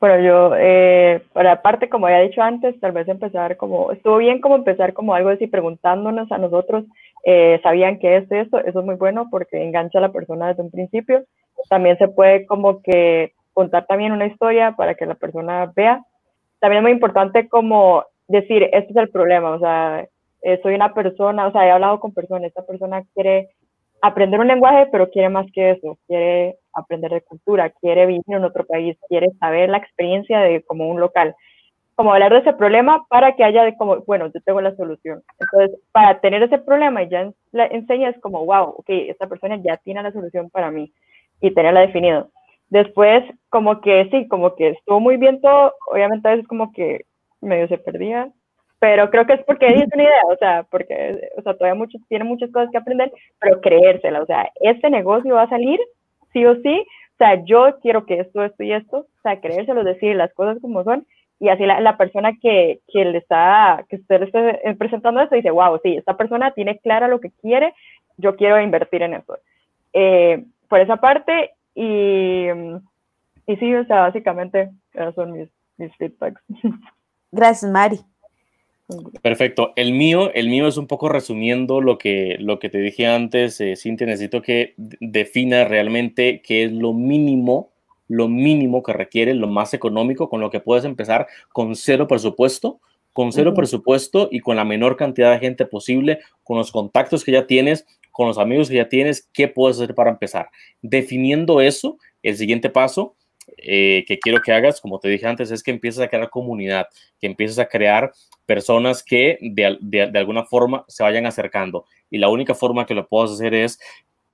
Bueno, yo, eh, para como había dicho antes, tal vez empezar como, estuvo bien como empezar como algo así, preguntándonos a nosotros, eh, ¿sabían qué es eso? Eso es muy bueno porque engancha a la persona desde un principio. También se puede como que contar también una historia para que la persona vea. También es muy importante como decir, este es el problema, o sea, eh, soy una persona, o sea, he hablado con personas, esta persona quiere aprender un lenguaje, pero quiere más que eso, quiere aprender de cultura, quiere vivir en otro país, quiere saber la experiencia de como un local. Como hablar de ese problema para que haya como, bueno, yo tengo la solución. Entonces, para tener ese problema y ya la enseñas como, wow, ok, esta persona ya tiene la solución para mí y tenerla definido. Después, como que sí, como que estuvo muy bien todo, obviamente a veces como que medio se perdía, pero creo que es porque es una idea, o sea, porque, o sea, todavía muchos, tiene muchas cosas que aprender, pero creérsela, o sea, este negocio va a salir sí o sí, o sea, yo quiero que esto, esto y esto, o sea, creérselo, decir las cosas como son, y así la, la persona que, que, le está, que usted le esté presentando esto dice, wow, sí, esta persona tiene clara lo que quiere, yo quiero invertir en eso. Eh, por esa parte, y, y sí, o sea, básicamente, esos son mis, mis feedbacks. [laughs] Gracias, Mari. Perfecto. El mío, el mío es un poco resumiendo lo que, lo que te dije antes, eh, Cintia, necesito que defina realmente qué es lo mínimo, lo mínimo que requiere, lo más económico, con lo que puedes empezar con cero presupuesto, con cero presupuesto y con la menor cantidad de gente posible, con los contactos que ya tienes, con los amigos que ya tienes, ¿qué puedes hacer para empezar? Definiendo eso, el siguiente paso eh, que quiero que hagas, como te dije antes, es que empieces a crear comunidad, que empieces a crear personas que de, alguna forma se vayan acercando. Y la única forma que lo puedas hacer es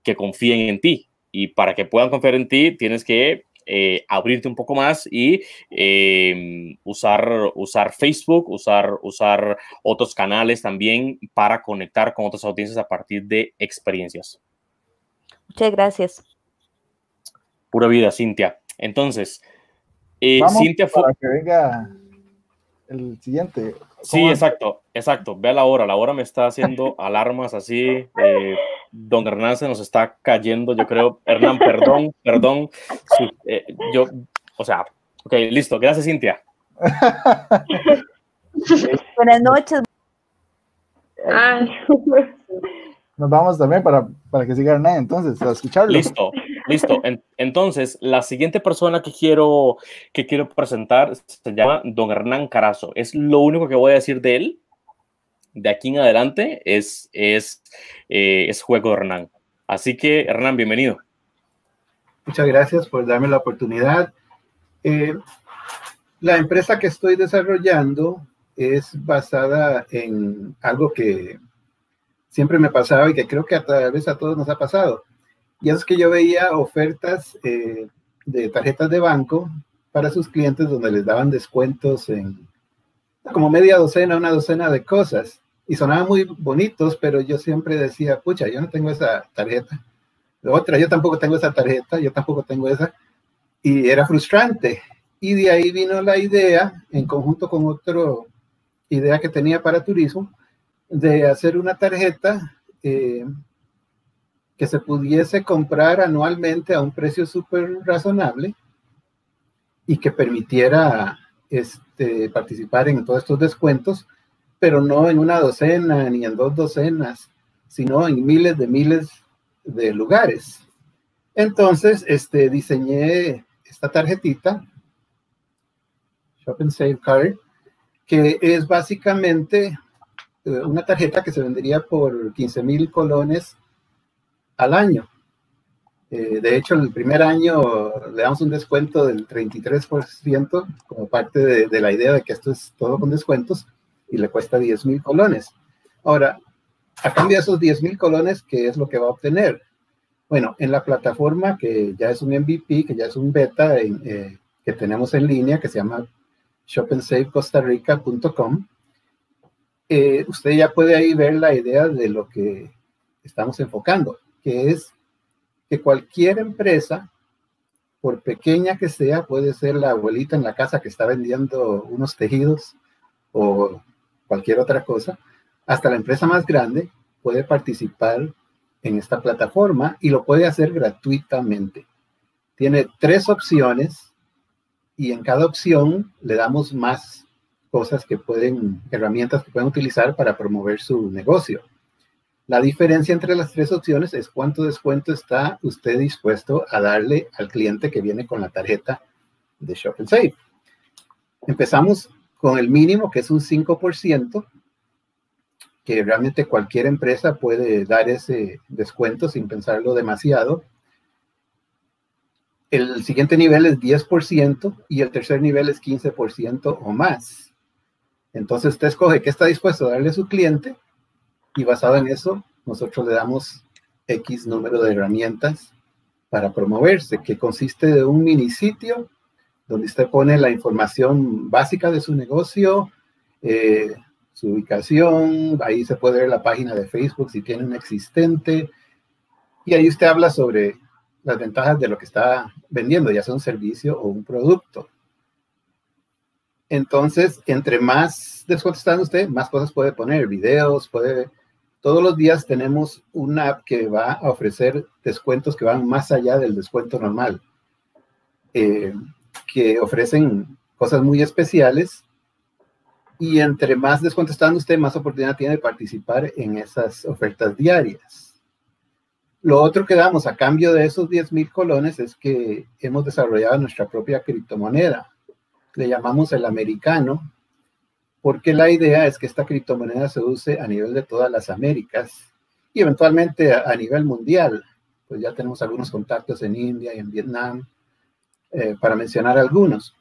que confíen en ti. Y para que puedan confiar en ti, tienes que eh, abrirte un poco más y em, usar, usar Facebook, usar, usar otros canales también para conectar con otras audiencias a partir de experiencias. Muchas gracias. Pura vida, Cintia. Entonces, eh, Cintia fue... Para que venga el siguiente. Sí, exacto, exacto. Ve a la hora, la hora me está haciendo [laughs] alarmas así. Eh, don Hernán se nos está cayendo, yo creo. Hernán, perdón, [laughs] perdón. Eh, yo, o sea, ok, listo. Gracias, Cintia. [laughs] Buenas noches. Nos vamos también para, para que siga Hernán, entonces, a escucharlo. Listo. Listo. entonces, la siguiente persona que quiero, que quiero presentar se llama Don Hernán Carazo. Es lo único que voy a decir de él. De aquí en adelante es, es, eh, es juego Hernán. Así que, Hernán, bienvenido. Muchas gracias por darme la oportunidad. Eh, la empresa que estoy desarrollando es basada en algo que siempre me pasaba y que creo que a través a todos nos ha pasado y es que yo veía ofertas eh, de tarjetas de banco para sus clientes donde les daban descuentos en como media docena, una docena de cosas. Y sonaban muy bonitos, pero yo siempre decía, pucha, yo no tengo esa tarjeta. Otra, yo tampoco tengo esa tarjeta, yo tampoco tengo esa. Y era frustrante. Y de ahí vino la idea, en conjunto con otra idea que tenía para turismo, de hacer una tarjeta eh, que se pudiese comprar anualmente a un precio súper razonable y que permitiera este, participar en todos estos descuentos, pero no en una docena ni en dos docenas, sino en miles de miles de lugares. Entonces, este, diseñé esta tarjetita, Shop and Save Card, que es básicamente eh, una tarjeta que se vendería por 15 mil colones al año. Eh, de hecho, el primer año le damos un descuento del 33% como parte de, de, la idea de que esto es todo con descuentos y le cuesta 10 mil colones. Ahora, a cambio de esos 10 mil colones, ¿qué es lo que va a obtener? Bueno, en la plataforma que ya es un MVP, que ya es un beta eh, que tenemos en línea, que se llama shopandSaveCostaRica.com, eh, usted ya puede ahí ver la idea de lo que estamos enfocando, que es que cualquier empresa, por pequeña que sea, puede ser la abuelita en la casa que está vendiendo unos tejidos o cualquier otra cosa, hasta la empresa más grande puede participar en esta plataforma y lo puede hacer gratuitamente. Tiene tres opciones y en cada opción le damos más cosas que pueden, herramientas que pueden utilizar para promover su negocio. La diferencia entre las tres opciones es cuánto descuento está usted dispuesto a darle al cliente que viene con la tarjeta de Shop and Save. Empezamos con el mínimo, que es un 5%, que realmente cualquier empresa puede dar ese descuento sin pensarlo demasiado. El siguiente nivel es 10% y el tercer nivel es 15% o más. Entonces usted escoge qué está dispuesto a darle a su cliente y basado en eso nosotros le damos X número de herramientas para promoverse, que consiste de un mini sitio donde usted pone la información básica de su negocio, eh, su ubicación, ahí se puede ver la página de Facebook si tiene un existente, y ahí usted habla sobre las ventajas de lo que está vendiendo, ya sea un servicio o un producto. Entonces, entre más descuentos está usted, más cosas puede poner, videos, puede... Todos los días tenemos una app que va a ofrecer descuentos que van más allá del descuento normal, eh, que ofrecen cosas muy especiales y entre más descontestando usted, más oportunidad tiene de participar en esas ofertas diarias. Lo otro que damos a cambio de esos 10 mil colones es que hemos desarrollado nuestra propia criptomoneda. Le llamamos el americano, porque la idea es que esta criptomoneda se use a nivel de todas las Américas y eventualmente a, nivel mundial. Pues ya tenemos algunos contactos en India y en Vietnam, eh, para mencionar algunos.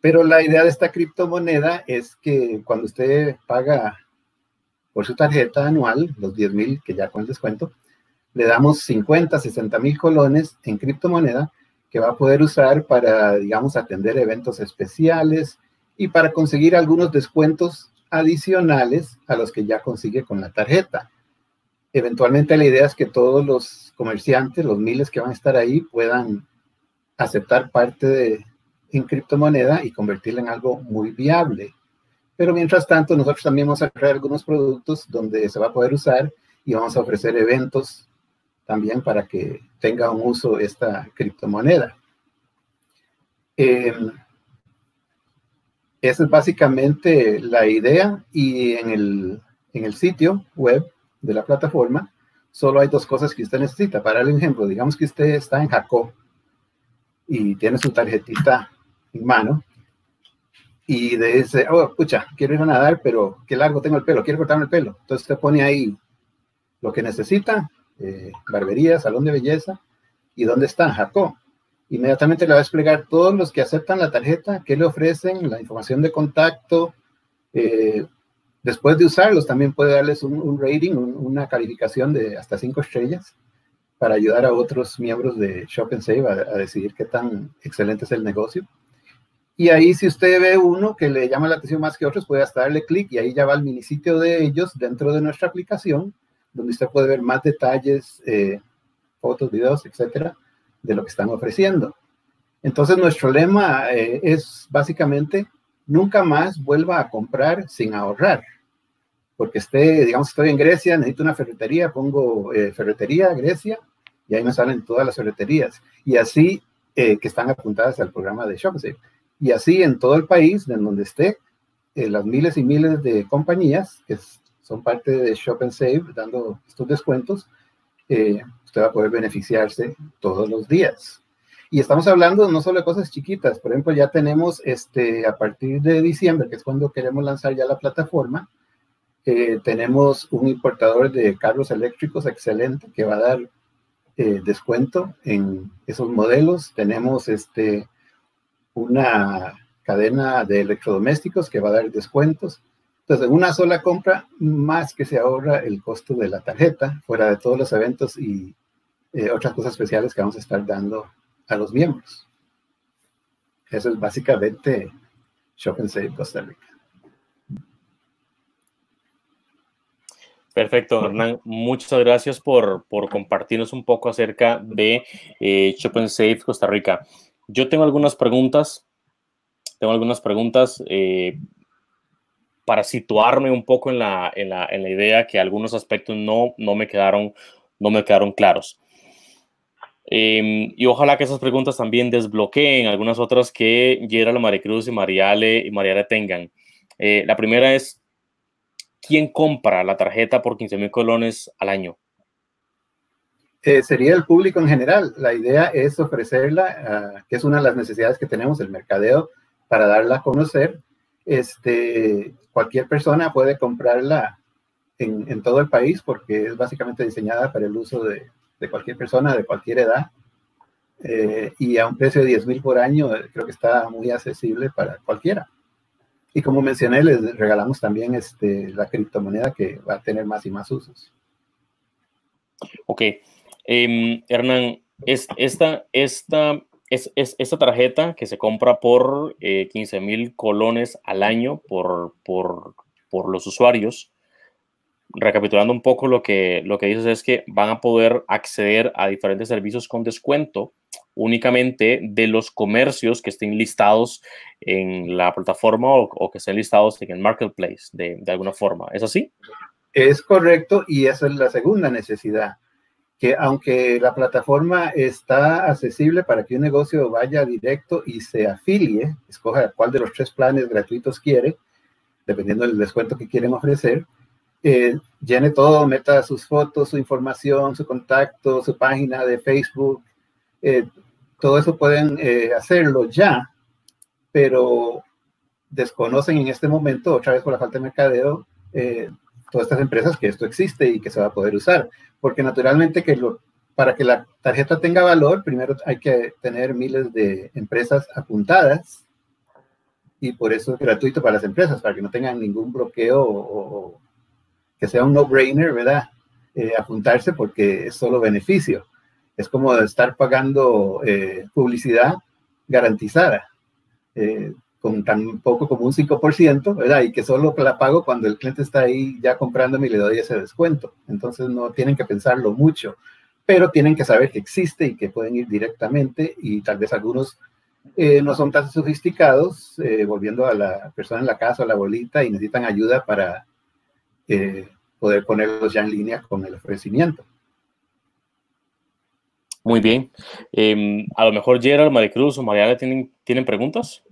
Pero la idea de esta criptomoneda es que cuando usted paga por su tarjeta anual, los 10 mil que ya con el descuento, le damos 50, 60 mil colones en criptomoneda que va a poder usar para, digamos, atender eventos especiales y para conseguir algunos descuentos adicionales a los que ya consigue con la tarjeta. Eventualmente la idea es que todos los comerciantes, los miles que van a estar ahí, puedan aceptar parte de, en criptomoneda y convertirla en algo muy viable. Pero mientras tanto, nosotros también vamos a crear algunos productos donde se va a poder usar y vamos a ofrecer eventos también para que tenga un uso esta criptomoneda. Em, esa es básicamente la idea y en el, en el sitio web de la plataforma solo hay dos cosas que usted necesita. Para el ejemplo, digamos que usted está en Jacob y tiene su tarjetita mano y dice, oh, pucha, quiero ir a nadar, pero qué largo tengo el pelo, quiero cortarme el pelo. Entonces usted pone ahí lo que necesita, eh, barbería, salón de belleza, y dónde está, Jacob. Inmediatamente le va a explicar todos los que aceptan la tarjeta, qué le ofrecen, la información de contacto. Eh, después de usarlos, también puede darles un, rating, una calificación de hasta cinco estrellas para ayudar a otros miembros de Shop and Save a, decidir qué tan excelente es el negocio. Y ahí si usted ve uno que le llama la atención más que otros, puede hasta darle clic y ahí ya va al minisitio de ellos dentro de nuestra aplicación, donde usted puede ver más detalles, eh, fotos, videos, etcétera, de lo que están ofreciendo. Entonces nuestro lema eh, es básicamente, nunca más vuelva a comprar sin ahorrar. Porque esté, digamos, estoy en Grecia, necesito una ferretería, pongo eh, ferretería Grecia y ahí me salen todas las ferreterías. Y así que están apuntadas al programa de ShopSafe y así en todo el país, en donde esté, eh, las miles y miles de compañías que son parte de Shop and Save, dando estos descuentos, eh, usted va a poder beneficiarse todos los días. Y estamos hablando no solo de cosas chiquitas, por ejemplo, ya tenemos este, a partir de diciembre, que es cuando queremos lanzar ya la plataforma, eh, tenemos un importador de carros eléctricos excelente que va a dar eh, descuento en esos modelos. Tenemos este, una cadena de electrodomésticos que va a dar descuentos. Entonces, en una sola compra, más que se ahorra el costo de la tarjeta, fuera de todos los eventos y eh, otras cosas especiales que vamos a estar dando a los miembros. Eso es básicamente Shop and Save Costa Rica. Perfecto, Hernán. Muchas gracias por, por compartirnos un poco acerca de eh, Shop and Save Costa Rica. Yo tengo algunas preguntas. Tengo algunas preguntas eh, para situarme un poco en la, en, la, en la, idea que algunos aspectos no, no, me, quedaron, no me quedaron claros. Em, y ojalá que esas preguntas también desbloqueen algunas otras que Gerald, Maricruz y Mariale, y Mariale tengan. Eh, la primera es, ¿quién compra la tarjeta por 15 mil colones al año? Eh, sería el público en general. La idea es ofrecerla, ah, que es una de las necesidades que tenemos, el mercadeo, para darla a conocer. Este, cualquier persona puede comprarla en, en todo el país porque es básicamente diseñada para el uso de, de cualquier persona, de cualquier edad. Eh, y a un precio de 10 mil por año, eh, creo que está muy accesible para cualquiera. Y como mencioné, les regalamos también este, la criptomoneda que va a tener más y más usos. Ok. Em, Hernán, es, esta, esta, es, esta tarjeta que se compra por 15 eh, mil colones al año por, los usuarios, recapitulando un poco lo que, lo que dices es que van a poder acceder a diferentes servicios con descuento únicamente de los comercios que estén listados en la plataforma o, que estén listados en el marketplace de, de, alguna forma. ¿Es así? Es correcto y esa es la segunda necesidad, que aunque la plataforma está accesible para que un negocio vaya directo y se afilie, escoja cuál de los tres planes gratuitos quiere, dependiendo del descuento que quieren ofrecer, eh, llene todo, meta sus fotos, su información, su contacto, su página de Facebook. Eh, todo eso pueden eh, hacerlo ya, pero desconocen en este momento, otra vez por la falta de mercadeo, todas estas empresas que esto existe y que se va a poder usar. Porque naturalmente que lo, para que la tarjeta tenga valor, primero hay que tener miles de empresas apuntadas y por eso es gratuito para las empresas, para que no tengan ningún bloqueo o, que sea un no-brainer, ¿verdad? Eh, apuntarse porque es solo beneficio. Es como estar pagando eh, publicidad garantizada, eh, con tan poco como un 5%, ¿verdad? Y que solo la pago cuando el cliente está ahí ya comprándome y le doy ese descuento. Entonces no tienen que pensarlo mucho, pero tienen que saber que existe y que pueden ir directamente y tal vez algunos no son tan sofisticados, volviendo a la persona en la casa, a la bolita, y necesitan ayuda para eh, poder ponerlos ya en línea con el ofrecimiento. Muy bien. Em, a lo mejor Gerard, Maricruz o Mariana tienen, ¿tienen preguntas.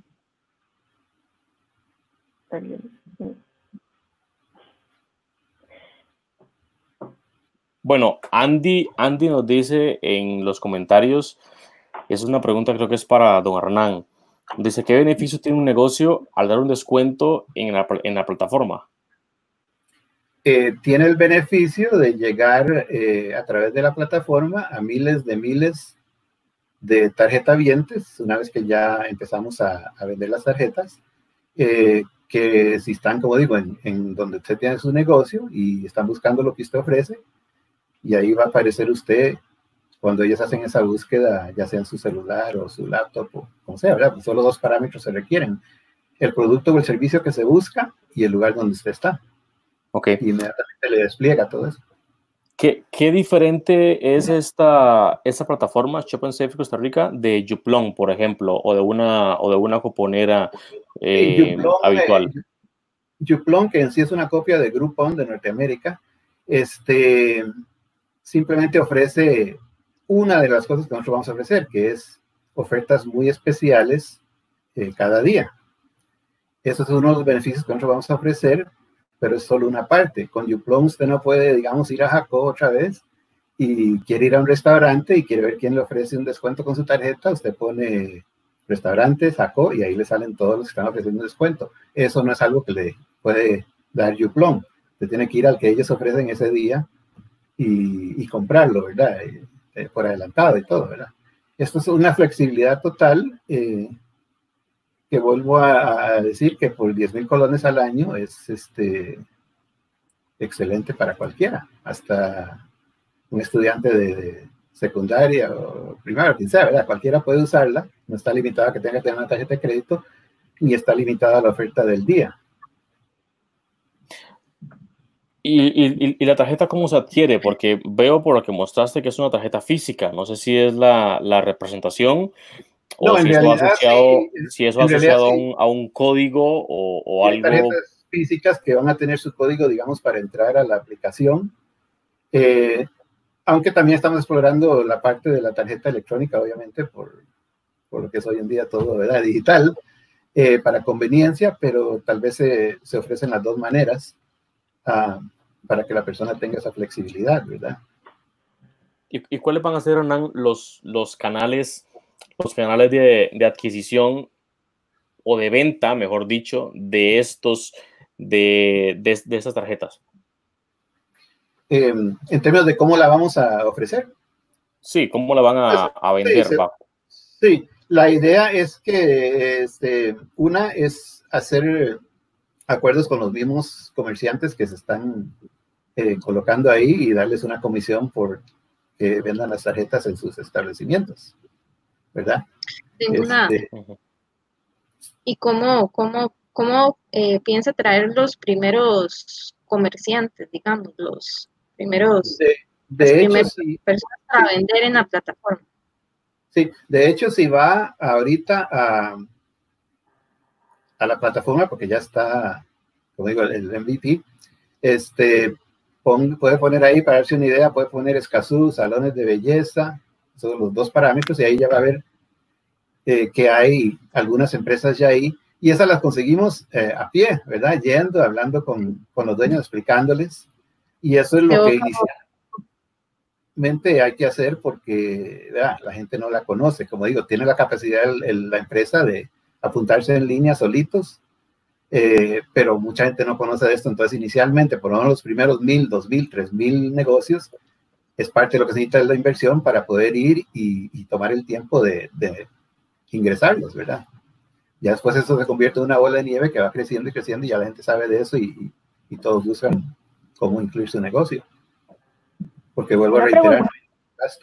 Bueno, Andy, Andy nos dice en los comentarios, es una pregunta creo que es para don Hernán. Dice, ¿qué beneficio tiene un negocio al dar un descuento en la, en la plataforma? Eh, tiene el beneficio de llegar eh, a través de la plataforma a miles de miles de tarjetavientes, una vez que ya empezamos a, vender las tarjetas, eh, que si están, como digo, en, donde usted tiene su negocio y están buscando lo que usted ofrece, y ahí va a aparecer usted cuando ellos hacen esa búsqueda, ya sea en su celular o su laptop o como sea, ¿verdad? Pues solo dos parámetros se requieren, el producto o el servicio que se busca y el lugar donde usted está. Ok. Y inmediatamente le despliega todo eso. ¿Qué, qué diferente es esta, esta plataforma Shop and Save Costa Rica de Juplon, por ejemplo, o de una, o de una coponera eh, habitual? Eh, que en sí es una copia de Groupon de Norteamérica, este, simplemente ofrece una de las cosas que nosotros vamos a ofrecer, que es ofertas muy especiales eh, cada día. Esos son uno de los beneficios que nosotros vamos a ofrecer pero es solo una parte. Con Uplum usted no puede, digamos, ir a Jaco otra vez y quiere ir a un restaurante y quiere ver quién le ofrece un descuento con su tarjeta, usted pone restaurante, Jaco y ahí le salen todos los que están ofreciendo descuento. Eso no es algo que le puede dar Uplum. Usted tiene que ir al que ellos ofrecen ese día y, comprarlo, ¿verdad? Eh, eh, por adelantado y todo, ¿verdad? Esto es una flexibilidad total eh, que vuelvo a, decir que por 10 mil colones al año es este, excelente para cualquiera, hasta un estudiante de, secundaria o primaria, quien sea, ¿verdad? Cualquiera puede usarla, no está limitada a que tenga que tener una tarjeta de crédito, ni está limitada a la oferta del día. ¿Y, la tarjeta cómo se adquiere? Porque veo por lo que mostraste que es una tarjeta física. No sé si es la, representación o si, es asociado, si, es asociado, a, un, código o, o algo. tarjetas físicas que van a tener su código, digamos, para entrar a la aplicación. Eh, aunque también estamos explorando la parte de la tarjeta electrónica, obviamente, por, por lo que es hoy en día todo ¿verdad? digital, eh, para conveniencia, pero tal vez se, se ofrecen las dos maneras. Ah, para que la persona tenga esa flexibilidad, ¿verdad? ¿Y, cuáles van a ser, Hernán, los, los canales, los canales de, de, adquisición o de venta, mejor dicho, de estos, de, de, tarjetas? Em, en términos de cómo la vamos a ofrecer. Sí, cómo la van a, pues, a vender. Sí, sí, la idea es que este, una es hacer acuerdos con los mismos comerciantes que se están eh, colocando ahí y darles una comisión por que vendan las tarjetas en sus establecimientos, ¿verdad? Este, ¿Y cómo, cómo, cómo eh, piensa traer los primeros comerciantes, digamos, los primeros, de, hecho, personas para vender en la plataforma? Sí, de hecho, si va ahorita a, a la plataforma, porque ya está, como digo, el MVP, este, puede poner ahí, para darse una idea, puede poner Escazú, salones de belleza, son los dos parámetros, y ahí ya va a ver eh, que hay algunas empresas ya ahí, y esas las conseguimos eh, a pie, ¿verdad? Yendo, hablando con, con, los dueños, explicándoles, y eso es lo que inicialmente hay que hacer porque la gente no la conoce, como digo, tiene la capacidad la empresa de apuntarse en línea solitos eh, pero mucha gente no conoce de esto, entonces inicialmente, por lo menos los primeros mil, dos mil, tres mil negocios, es parte de lo que se necesita la inversión para poder ir y, tomar el tiempo de, ingresarlos, ¿verdad? Ya después eso se convierte en una bola de nieve que va creciendo y creciendo y ya la gente sabe de eso y, todos buscan cómo incluir su negocio. Porque vuelvo a reiterar,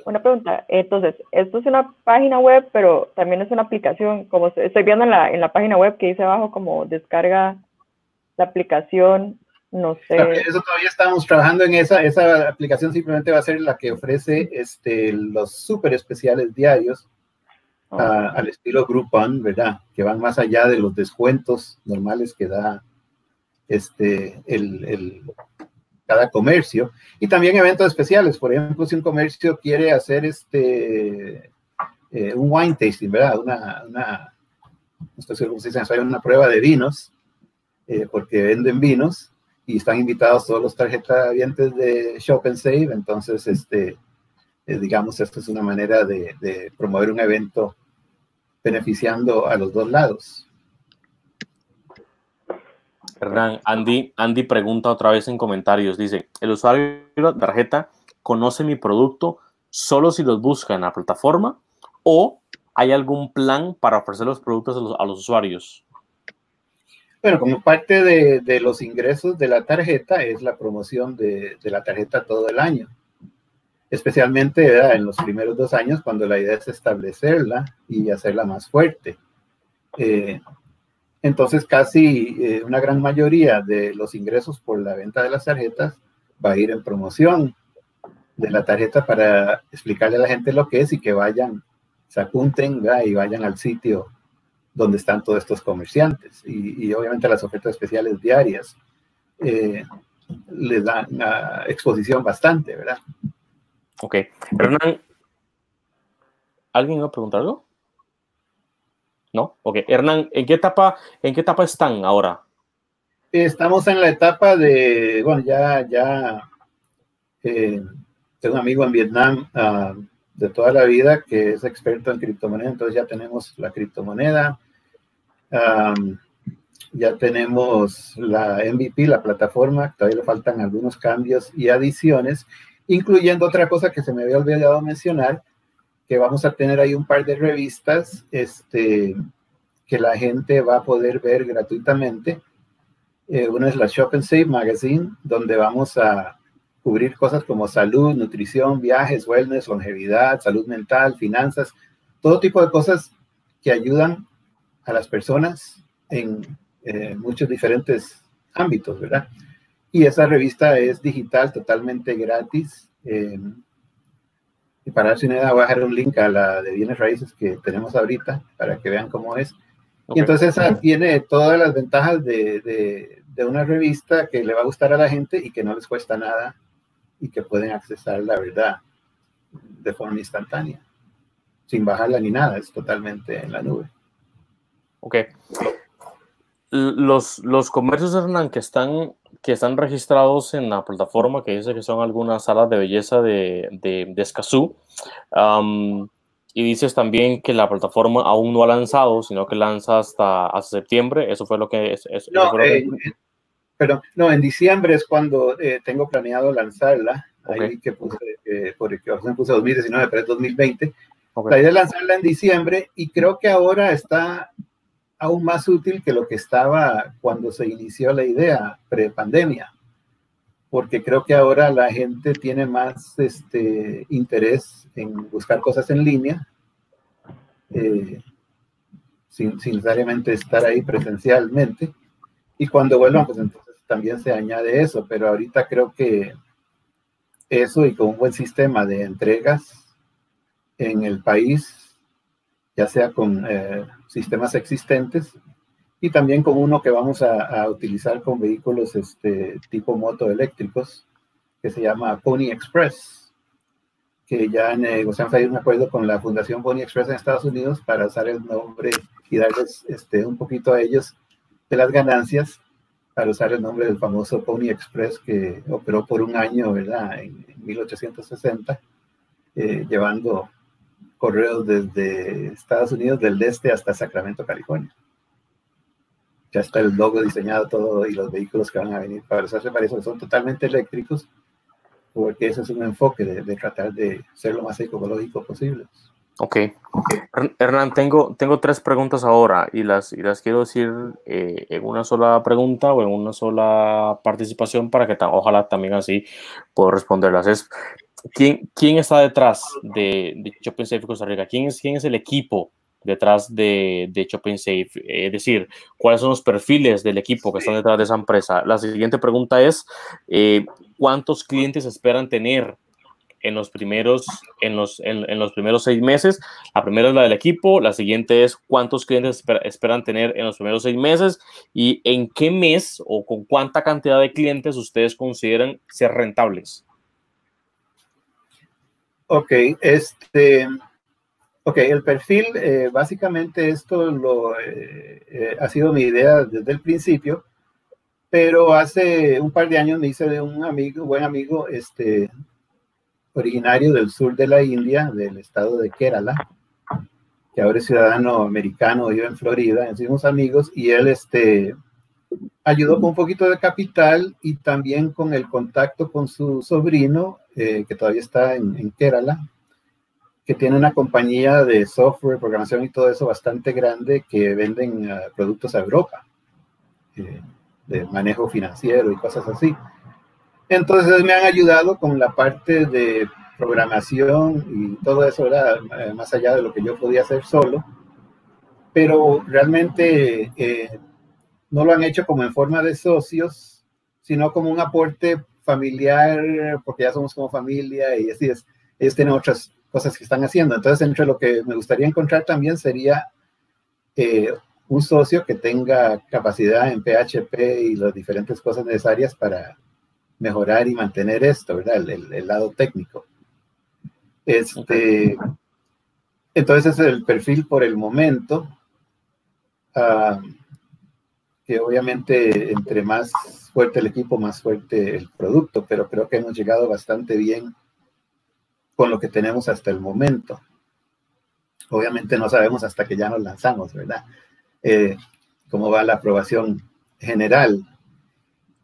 una pregunta, entonces, esto es una página web, pero también es una aplicación, como estoy viendo en la, en la página web que dice abajo como descarga la aplicación, no sé. Eso todavía estamos trabajando en esa, esa aplicación simplemente va a ser la que ofrece este, los súper especiales diarios ah. al estilo Groupon, ¿verdad? Que van más allá de los descuentos normales que da este, el, el cada comercio y también eventos especiales. Por ejemplo, si un comercio quiere hacer este eh, un wine tasting, ¿verdad? Una, una no seguro cómo se dice, una prueba de vinos, eh, porque venden vinos y están invitados todos los tarjetavientes de Shop and Save. Entonces, este, eh, digamos, esto es una manera de, de promover un evento beneficiando a los dos lados. Hernán, Andy, Andy pregunta otra vez en comentarios, dice, el usuario de la tarjeta conoce mi producto solo si los busca en la plataforma o hay algún plan para ofrecer los productos a los, usuarios. Bueno, como parte de, los ingresos de la tarjeta es la promoción de, la tarjeta todo el año, especialmente en los primeros dos años cuando la idea es establecerla y hacerla más fuerte. Eh, entonces, casi eh, una gran mayoría de los ingresos por la venta de las tarjetas va a ir en promoción de la tarjeta para explicarle a la gente lo que es y que vayan, se apunten y vayan al sitio donde están todos estos comerciantes. Y, obviamente las ofertas especiales diarias eh, les dan una exposición bastante, ¿verdad? Ok. Hernán, ¿alguien va a preguntar algo? ¿no? Ok, Hernán, ¿en qué etapa, en qué etapa están ahora? Estamos en la etapa de, bueno, ya, ya, eh, tengo un amigo en Vietnam ah, de toda la vida que es experto en criptomonedas, entonces ya tenemos la criptomoneda, ya tenemos la MVP, la plataforma, todavía le faltan algunos cambios y adiciones, incluyendo otra cosa que se me había olvidado mencionar, que vamos a tener ahí un par de revistas este, que la gente va a poder ver gratuitamente. Eh, una es la Shop and Save Magazine, donde vamos a cubrir cosas como salud, nutrición, viajes, wellness, longevidad, salud mental, finanzas, todo tipo de cosas que ayudan a las personas en eh, muchos diferentes ámbitos, ¿verdad? Y esa revista es digital, totalmente gratis. Eh, y para darse una idea, voy a dejar un link a la de bienes raíces que tenemos ahorita para que vean cómo es. Y entonces esa tiene todas las ventajas de, de una revista que le va a gustar a la gente y que no les cuesta nada y que pueden accesar la verdad de forma instantánea, sin bajarla ni nada, es totalmente en la nube. Ok. Los, los comercios, Hernán, que están, que están registrados en la plataforma, que dice que son algunas salas de belleza de, de, Escazú, y dices también que la plataforma aún no ha lanzado, sino que lanza hasta, hasta septiembre. Eso fue lo que... Es, no, eh, Perdón, no, en diciembre es cuando eh, tengo planeado lanzarla. Ahí que puse, eh, por el que puse 2019, pero es 2020. La idea es lanzarla en diciembre y creo que ahora está aún más útil que lo que estaba cuando se inició la idea pre-pandemia, porque creo que ahora la gente tiene más este, interés en buscar cosas en línea, eh, sin, sin, necesariamente estar ahí presencialmente. Y cuando vuelvan, pues entonces también se añade eso, pero ahorita creo que eso y con un buen sistema de entregas en el país, ya sea con eh, sistemas existentes y también con uno que vamos a, utilizar con vehículos este, tipo moto eléctricos, que se llama Pony Express, que ya negociamos ahí un acuerdo con la Fundación Pony Express en Estados Unidos para usar el nombre y darles este, un poquito a ellos de las ganancias para usar el nombre del famoso Pony Express que operó por un año, ¿verdad? En, 1860, eh, llevando correos desde Estados Unidos del este hasta Sacramento, California. Ya está el logo diseñado todo y los vehículos que van a venir para usarse para eso son totalmente eléctricos, porque ese es un enfoque de, de tratar de ser lo más ecológico posible. Ok. Hernán, tengo, tengo tres preguntas ahora y las, y las quiero decir eh, en una sola pregunta o en una sola participación para que ojalá también así puedo responderlas. Es, ¿quién, ¿Quién está detrás de, de Shopping Safe Costa Rica? ¿Quién es, quién es el equipo detrás de, de Shopping Safe? Es decir, ¿cuáles son los perfiles del equipo que están detrás de esa empresa? La siguiente pregunta es, eh, ¿cuántos clientes esperan tener en los primeros, en los, en, los primeros seis meses. La primera es la del equipo, la siguiente es cuántos clientes esperan tener en los primeros seis meses y en qué mes o con cuánta cantidad de clientes ustedes consideran ser rentables. Ok, este, ok, el perfil, eh, básicamente esto lo, eh, eh, ha sido mi idea desde el principio, pero hace un par de años me hice de un amigo, buen amigo, este, originario del sur de la India, del estado de Kerala, que ahora es ciudadano americano, vive en Florida, somos amigos, y él este, ayudó con un poquito de capital y también con el contacto con su sobrino, eh, que todavía está en, Kerala, que tiene una compañía de software, programación y todo eso bastante grande que venden eh, productos a Europa, eh, de manejo financiero y cosas así. Entonces me han ayudado con la parte de programación y todo eso era eh, más allá de lo que yo podía hacer solo, pero realmente eh, no lo han hecho como en forma de socios, sino como un aporte familiar, porque ya somos como familia y así es. Ellos tienen otras cosas que están haciendo. Entonces, entre lo que me gustaría encontrar también sería eh, un socio que tenga capacidad en PHP y las diferentes cosas necesarias para mejorar y mantener esto, ¿verdad? El, lado técnico. Este, entonces, es el perfil por el momento. Ah, que obviamente entre más fuerte el equipo, más fuerte el producto, pero creo que hemos llegado bastante bien con lo que tenemos hasta el momento. Obviamente no sabemos hasta que ya nos lanzamos, ¿verdad? Eh, cómo va la aprobación general.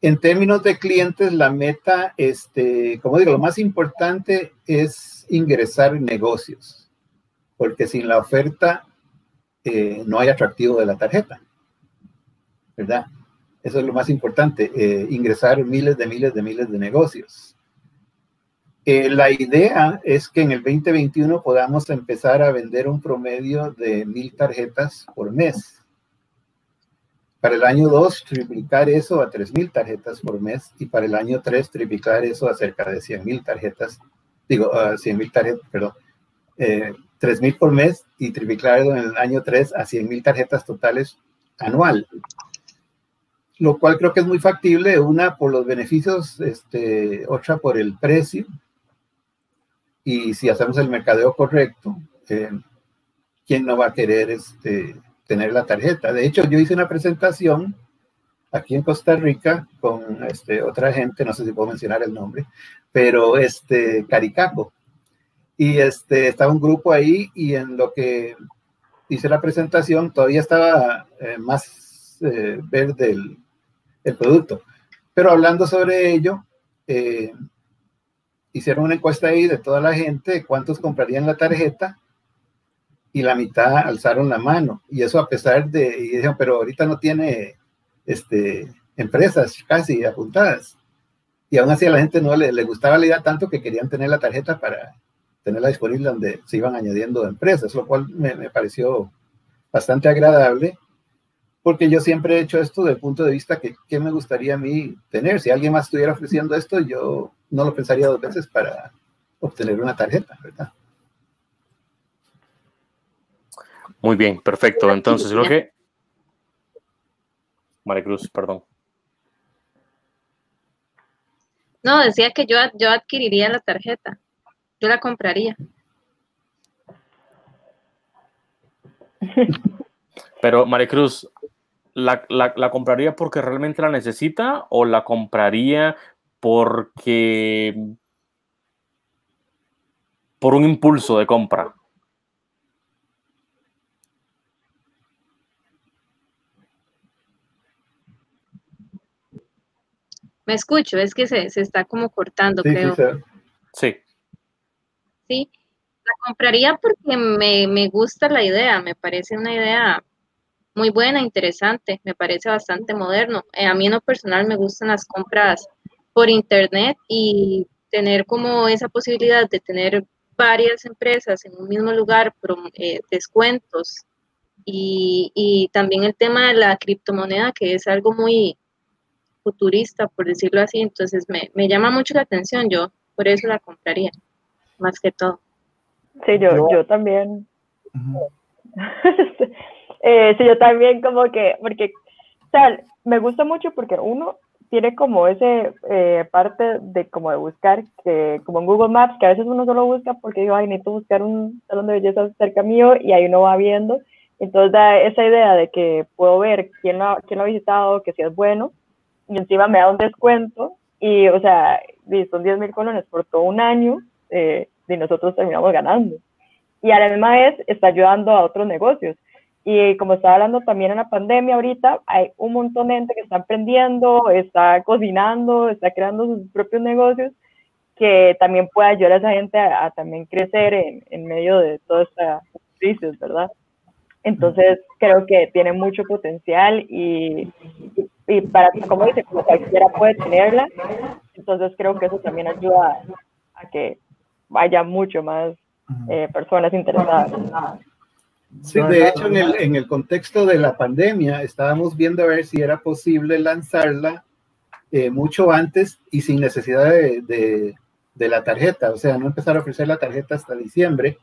En términos de clientes, la meta, este, como digo, lo más importante es ingresar negocios, porque sin la oferta eh, no hay atractivo de la tarjeta, ¿verdad? Eso es lo más importante, eh, ingresar miles de miles de miles de negocios. Eh, la idea es que en el 2021 podamos empezar a vender un promedio de mil tarjetas por mes. Para el año 2, triplicar eso a 3.000 tarjetas por mes y para el año 3, triplicar eso a cerca de 100.000 tarjetas, digo, a 100.000 tarjetas, perdón, eh, 3.000 por mes y triplicarlo en el año 3 a 100.000 tarjetas totales anual. Lo cual creo que es muy factible, una por los beneficios, este, otra por el precio, y si hacemos el mercadeo correcto, eh, ¿quién no va a querer este, tener la tarjeta? De hecho, yo hice una presentación aquí en Costa Rica con este, otra gente, no sé si puedo mencionar el nombre, pero este, Caricaco. Y este, estaba un grupo ahí y en lo que hice la presentación todavía estaba eh, más eh, verde el, el producto. Pero hablando sobre ello, eh, hicieron una encuesta ahí de toda la gente, cuántos comprarían la tarjeta, y la mitad alzaron la mano. Y eso a pesar de, y dijeron, pero ahorita no tiene este, empresas casi apuntadas. Y aún así a la gente no le, le gustaba la idea tanto que querían tener la tarjeta para tenerla disponible donde se iban añadiendo empresas, lo cual me, me pareció bastante agradable porque yo siempre he hecho esto desde el punto de vista que qué me gustaría a mí tener. Si alguien más estuviera ofreciendo esto, yo no lo pensaría dos veces para obtener una tarjeta, ¿verdad? Muy bien, perfecto. Entonces, creo que... Maricruz, perdón. No, decía que yo, yo adquiriría la tarjeta. Yo la compraría. [laughs] Pero, Maricruz, ¿la, la, compraría porque realmente la necesita o la compraría porque por un impulso de compra? Me escucho, es que se, está como cortando, creo. Sí, sí. la compraría porque me, me gusta la idea, me parece una idea muy buena, interesante, me parece bastante moderno. Eh, a mí en lo personal me gustan las compras por internet y tener como esa posibilidad de tener varias empresas en un mismo lugar, eh, descuentos y, y, también el tema de la criptomoneda, que es algo muy futurista, por decirlo así, entonces me, me llama mucho la atención, yo por eso la compraría, más que todo. Sí, yo, yo, también. [laughs] Eh, sí, yo también como que, porque, o sea, me gusta mucho porque uno tiene como ese eh, parte de como de buscar, que como en Google Maps, que a veces uno solo busca porque digo, ay, necesito buscar un salón de belleza cerca mío y ahí uno va viendo. Entonces da esa idea de que puedo ver quién lo, quién lo ha visitado, que si es bueno, y encima me da un descuento y, o sea, son 10 mil colones por todo un año eh, y nosotros terminamos ganando. Y a la misma está ayudando a otros negocios. Y como estaba hablando también en la pandemia ahorita, hay un montón de gente que está emprendiendo, está cocinando, está creando sus propios negocios, que también puede ayudar a esa gente a, también crecer en, en, medio de toda esta crisis, ¿verdad? Entonces creo que tiene mucho potencial y, y para, como dice, como cualquiera puede tenerla, entonces creo que eso también ayuda a, que haya mucho más eh, personas interesadas. Sí, de hecho, en el, en el contexto de la pandemia, estábamos viendo a ver si era posible lanzarla eh, mucho antes y sin necesidad de, de, la tarjeta, o sea, no empezar a ofrecer la tarjeta hasta diciembre,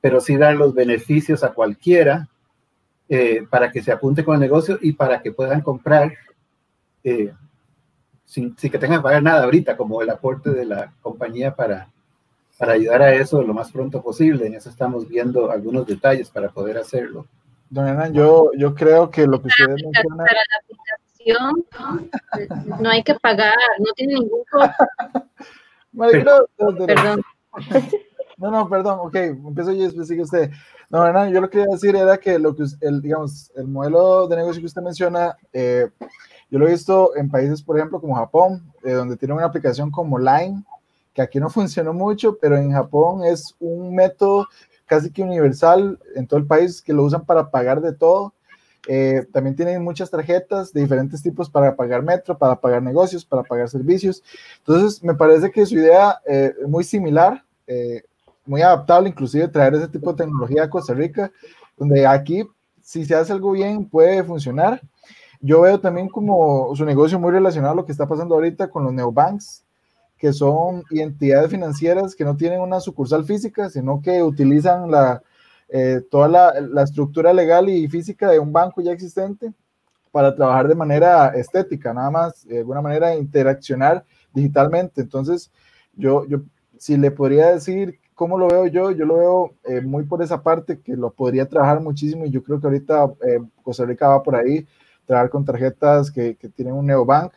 pero sí dar los beneficios a cualquiera eh, para que se apunte con el negocio y para que puedan comprar eh, sin, sin, que tengan que pagar nada ahorita, como el aporte de la compañía para, para ayudar a eso lo más pronto posible. En eso estamos viendo algunos detalles para poder hacerlo. Don Hernán, yo, yo creo que lo que ustedes mencionan... no hay que pagar, no tiene ningún costo. [laughs] perdón. [laughs] No, no, perdón, ok, empiezo yo y después sigue usted. No, no, yo lo que quería decir era que lo que, el, digamos, el modelo de negocio que usted menciona, eh, yo lo he visto en países, por ejemplo, como Japón, eh, donde tiene una aplicación como Line, que aquí no [laughs] funcionó mucho, pero en Japón es un método casi que universal en todo el país que lo usan para pagar de todo. Eh, también tienen muchas tarjetas de diferentes tipos para pagar metro, para pagar negocios, para pagar servicios. Entonces, me parece que su idea es muy similar, muy adaptable, inclusive traer ese tipo de tecnología a Costa Rica, donde aquí, si se hace algo bien, puede funcionar. Yo veo también como su negocio muy relacionado a lo que está pasando ahorita con los neobanks, que son entidades financieras que no tienen una sucursal física, sino que utilizan la, eh, toda la, la, estructura legal y física de un banco ya existente para trabajar de manera estética, nada más, de alguna manera interaccionar digitalmente. Entonces, yo, yo si le podría decir ¿Cómo lo veo yo? Yo lo veo eh, muy por esa parte que lo podría trabajar muchísimo y yo creo que ahorita eh, Costa Rica va por ahí, trabajar con tarjetas que, que, tienen un neobank.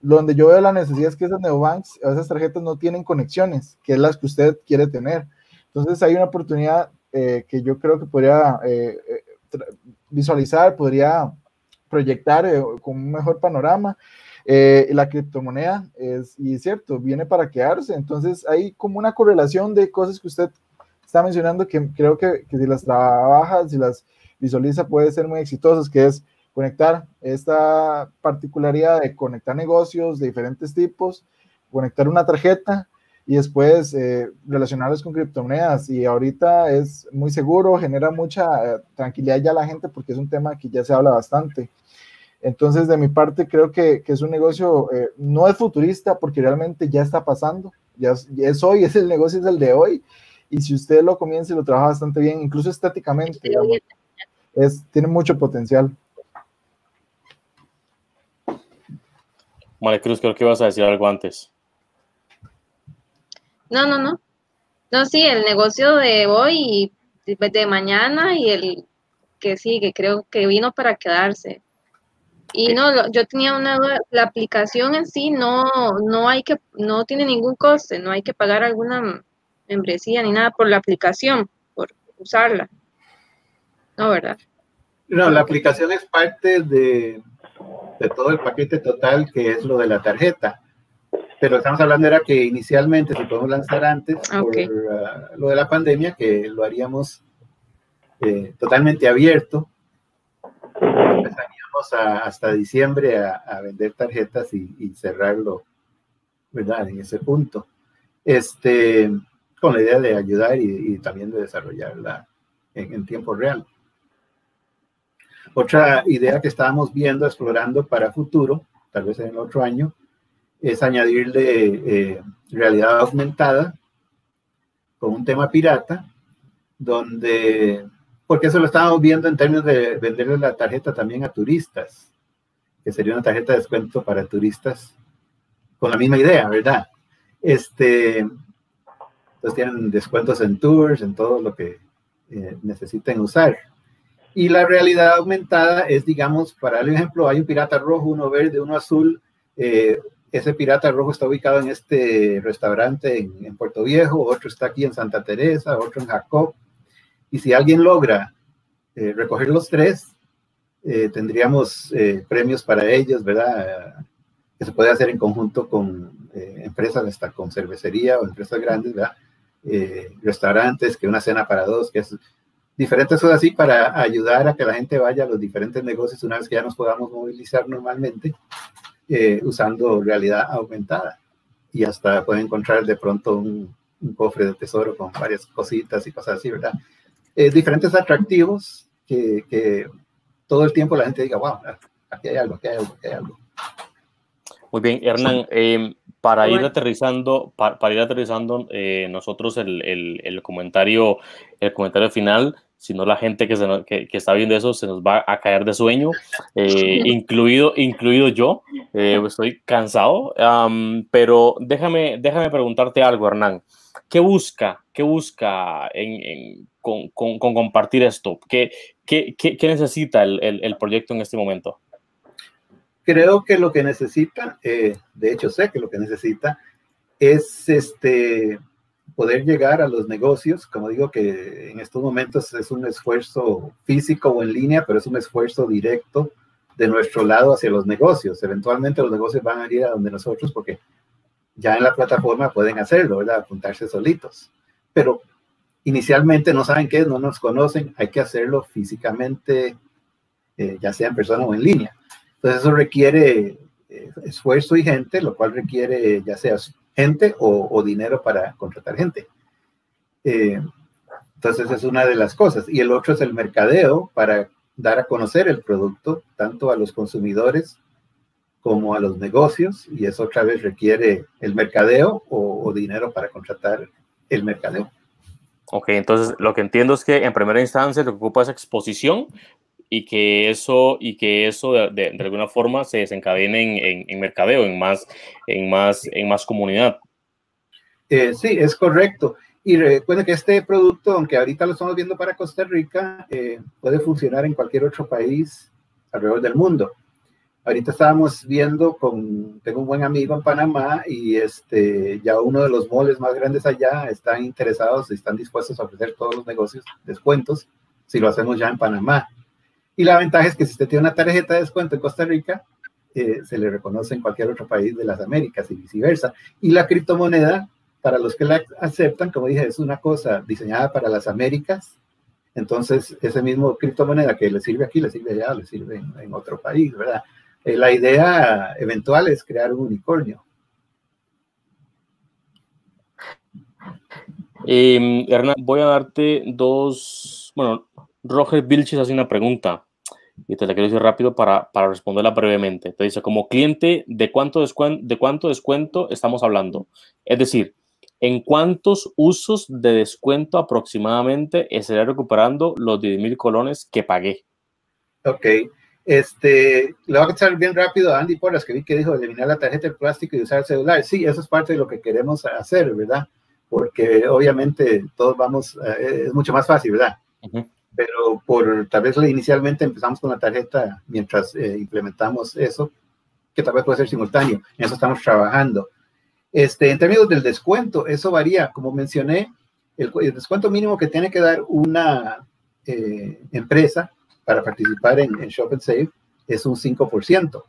Donde yo veo la necesidad es que esas neobanks, esas tarjetas no tienen conexiones, que es las que usted quiere tener. Entonces hay una oportunidad eh, que yo creo que podría visualizar, podría proyectar con un mejor panorama eh, la criptomoneda es, y es cierto, viene para quedarse. Entonces hay como una correlación de cosas que usted está mencionando que creo que, que si las trabaja, si las visualiza, puede ser muy exitosas, que es conectar esta particularidad de conectar negocios de diferentes tipos, conectar una tarjeta y después eh, relacionarlos con criptomonedas. Y ahorita es muy seguro, genera mucha eh, tranquilidad ya a la gente porque es un tema que ya se habla bastante. Entonces, de mi parte, creo que, es un negocio, eh, no es futurista porque realmente ya está pasando, ya es, hoy, [laughs] es el negocio, es el de hoy. Y si usted lo comienza y lo trabaja bastante bien, incluso estéticamente, es, tiene mucho potencial. María Cruz, creo que ibas a decir algo antes. No, no, no. No, sí, el negocio de hoy y de mañana y el que sigue, creo que vino para quedarse. Y no, yo tenía una duda, la aplicación en sí no, no hay que, no tiene ningún coste, no hay que pagar alguna membresía ni nada por la aplicación, por usarla. No, ¿verdad? No, la aplicación es parte de, de todo el paquete total que es lo de la tarjeta. Pero estamos hablando era que inicialmente si podemos lanzar antes por ah, lo de la pandemia, que lo haríamos eh, totalmente abierto hasta diciembre a, vender tarjetas y, cerrarlo, ¿verdad? En ese punto. Este, con la idea de ayudar y, también de desarrollarla en, en, tiempo real. Otra idea que estábamos viendo, explorando para futuro, tal vez en el otro año, es añadirle eh, realidad aumentada con un tema pirata, donde porque eso lo estábamos viendo en términos de venderle la tarjeta también a turistas, que sería una tarjeta de descuento para turistas con la misma idea, ¿verdad? Este, entonces tienen descuentos en tours, en todo lo que eh, necesiten usar. Y la realidad aumentada es, digamos, para el ejemplo, hay un pirata rojo, uno verde, uno azul. Eh, ese pirata rojo está ubicado en este restaurante en, en, Puerto Viejo, otro está aquí en Santa Teresa, otro en Jacob. Y si alguien logra eh, recoger los tres, eh, tendríamos eh, premios para ellos, ¿verdad? Que se puede hacer en conjunto con empresas, hasta con cervecería o empresas grandes, ¿verdad? restaurantes, que una cena para dos, que es diferentes cosas así para ayudar a que la gente vaya a los diferentes negocios una vez que ya nos podamos movilizar normalmente usando realidad aumentada. Y hasta pueden encontrar de pronto un, un cofre de tesoro con varias cositas y cosas así, ¿verdad? Eh, diferentes atractivos que, que, todo el tiempo la gente diga, wow, aquí hay algo, aquí hay algo, aquí hay algo. Muy bien, Hernán, em, para, ir aterrizando, para, ir aterrizando, eh, nosotros el, el, el, comentario, el comentario final, si no la gente que, se, que, que, está viendo eso se nos va a caer de sueño, eh, incluido, incluido yo, estoy cansado, pero déjame, déjame preguntarte algo, Hernán. ¿Qué busca, qué busca en, con, con, compartir esto? ¿Qué, qué, qué necesita el, el, el, proyecto en este momento? creo que lo que necesita, eh, de hecho sé que lo que necesita es este poder llegar a los negocios, como digo que en estos momentos es un esfuerzo físico o en línea, pero es un esfuerzo directo de nuestro lado hacia los negocios. Eventualmente los negocios van a ir a donde nosotros porque ya en la plataforma pueden hacerlo, ¿verdad? Apuntarse solitos. Pero inicialmente no saben qué, no nos conocen, hay que hacerlo físicamente, eh, ya sea en persona o en línea. Entonces eso requiere eh, esfuerzo y gente, lo cual requiere ya sea gente o, dinero para contratar gente. Eh, entonces es una de las cosas. Y el otro es el mercadeo para dar a conocer el producto tanto a los consumidores como a los negocios y eso otra vez requiere el mercadeo o, dinero para contratar el mercadeo. Ok, entonces lo que entiendo es que en primera instancia lo que ocupa es exposición y que eso, y que eso de, de, alguna forma se desencadene en, en, mercadeo, en más, en, más, en más comunidad. Eh, sí, es correcto. Y recuerden que este producto, aunque ahorita lo estamos viendo para Costa Rica, eh, puede funcionar en cualquier otro país alrededor del mundo. Ahorita estábamos viendo con, tengo un buen amigo en Panamá y este, ya uno de los moles más grandes allá están interesados y están dispuestos a ofrecer todos los negocios descuentos si lo hacemos ya en Panamá. Y la ventaja es que si usted tiene una tarjeta de descuento en Costa Rica, eh, se le reconoce en cualquier otro país de las Américas y viceversa. Y la criptomoneda, para los que la aceptan, como dije, es una cosa diseñada para las Américas. Entonces, ese mismo criptomoneda que le sirve aquí, le sirve allá, le sirve en otro país, ¿verdad? Eh, la idea eventual es crear un unicornio. Eh, Hernán, voy a darte dos, bueno, Roger Vilches hace una pregunta y te la quiero decir rápido para, para responderla brevemente. Te dice, como cliente, ¿de cuánto, descuento, ¿de cuánto descuento estamos hablando? Es decir, ¿en cuántos usos de descuento aproximadamente estaré recuperando los 10 mil colones que pagué? Ok, este, le voy a echar bien rápido a Andy por las que vi que dijo eliminar la tarjeta de plástico y usar el celular. Sí, eso es parte de lo que queremos hacer, ¿verdad? Porque obviamente todos vamos, eh, es mucho más fácil, ¿verdad? Pero por tal vez inicialmente empezamos con la tarjeta mientras eh, implementamos eso, que tal vez puede ser simultáneo. En eso estamos trabajando. Este, en términos del descuento, eso varía. Como mencioné, el, descuento mínimo que tiene que dar una eh, empresa para participar en, Shop and Save es un 5%.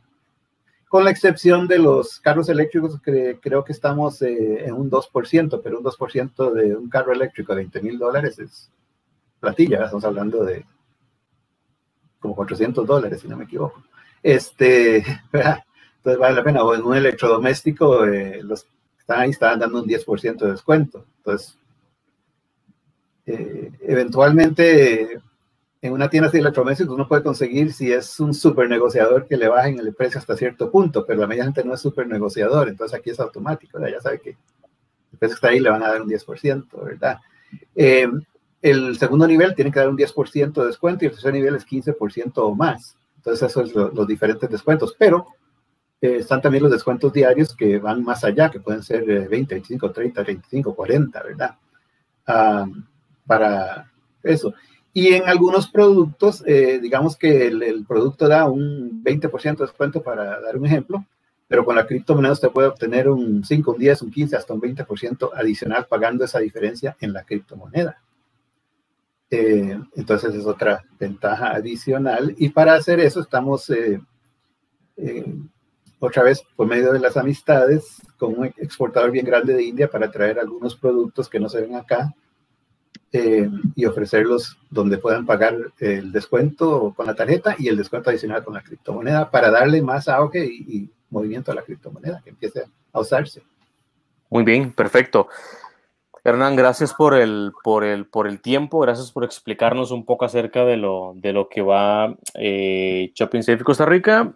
Con la excepción de los carros eléctricos, que creo que estamos eh, en un 2%, pero un 2% de un carro eléctrico de 20 mil dólares es platilla, estamos hablando de como 400 dólares, si no me equivoco. Este, [laughs] entonces vale la pena, o en un electrodoméstico, eh, los que están ahí están dando un 10% de descuento. Entonces, eh, eventualmente en una tienda de electrodomésticos uno puede conseguir si es un super negociador que le bajen el precio hasta cierto punto, pero la media gente no es super negociador, entonces aquí es automático, ya sabe que el precio está ahí le van a dar un 10%, ¿verdad? Eh, el segundo nivel tiene que dar un 10% de descuento y el tercer nivel es 15% o más. Entonces, esos son los diferentes descuentos, pero eh, están también los descuentos diarios que van más allá, que pueden ser 20, 25, 30, 25, 40, ¿verdad? Ah, para eso. Y en algunos productos, eh, digamos que el, producto da un 20% de descuento para dar un ejemplo, pero con la criptomoneda usted puede obtener un 5, un 10, un 15, hasta un 20% adicional pagando esa diferencia en la criptomoneda. Eh, entonces es otra ventaja adicional. Y para hacer eso estamos eh, otra vez por medio de las amistades con un exportador bien grande de India para traer algunos productos que no se ven acá eh, y ofrecerlos donde puedan pagar el descuento con la tarjeta y el descuento adicional con la criptomoneda para darle más auge y, movimiento a la criptomoneda, que empiece a usarse. Muy bien, perfecto. Hernán, gracias por el, por el, por el tiempo, gracias por explicarnos un poco acerca de lo, de lo que va eh, Shopping Safe Costa Rica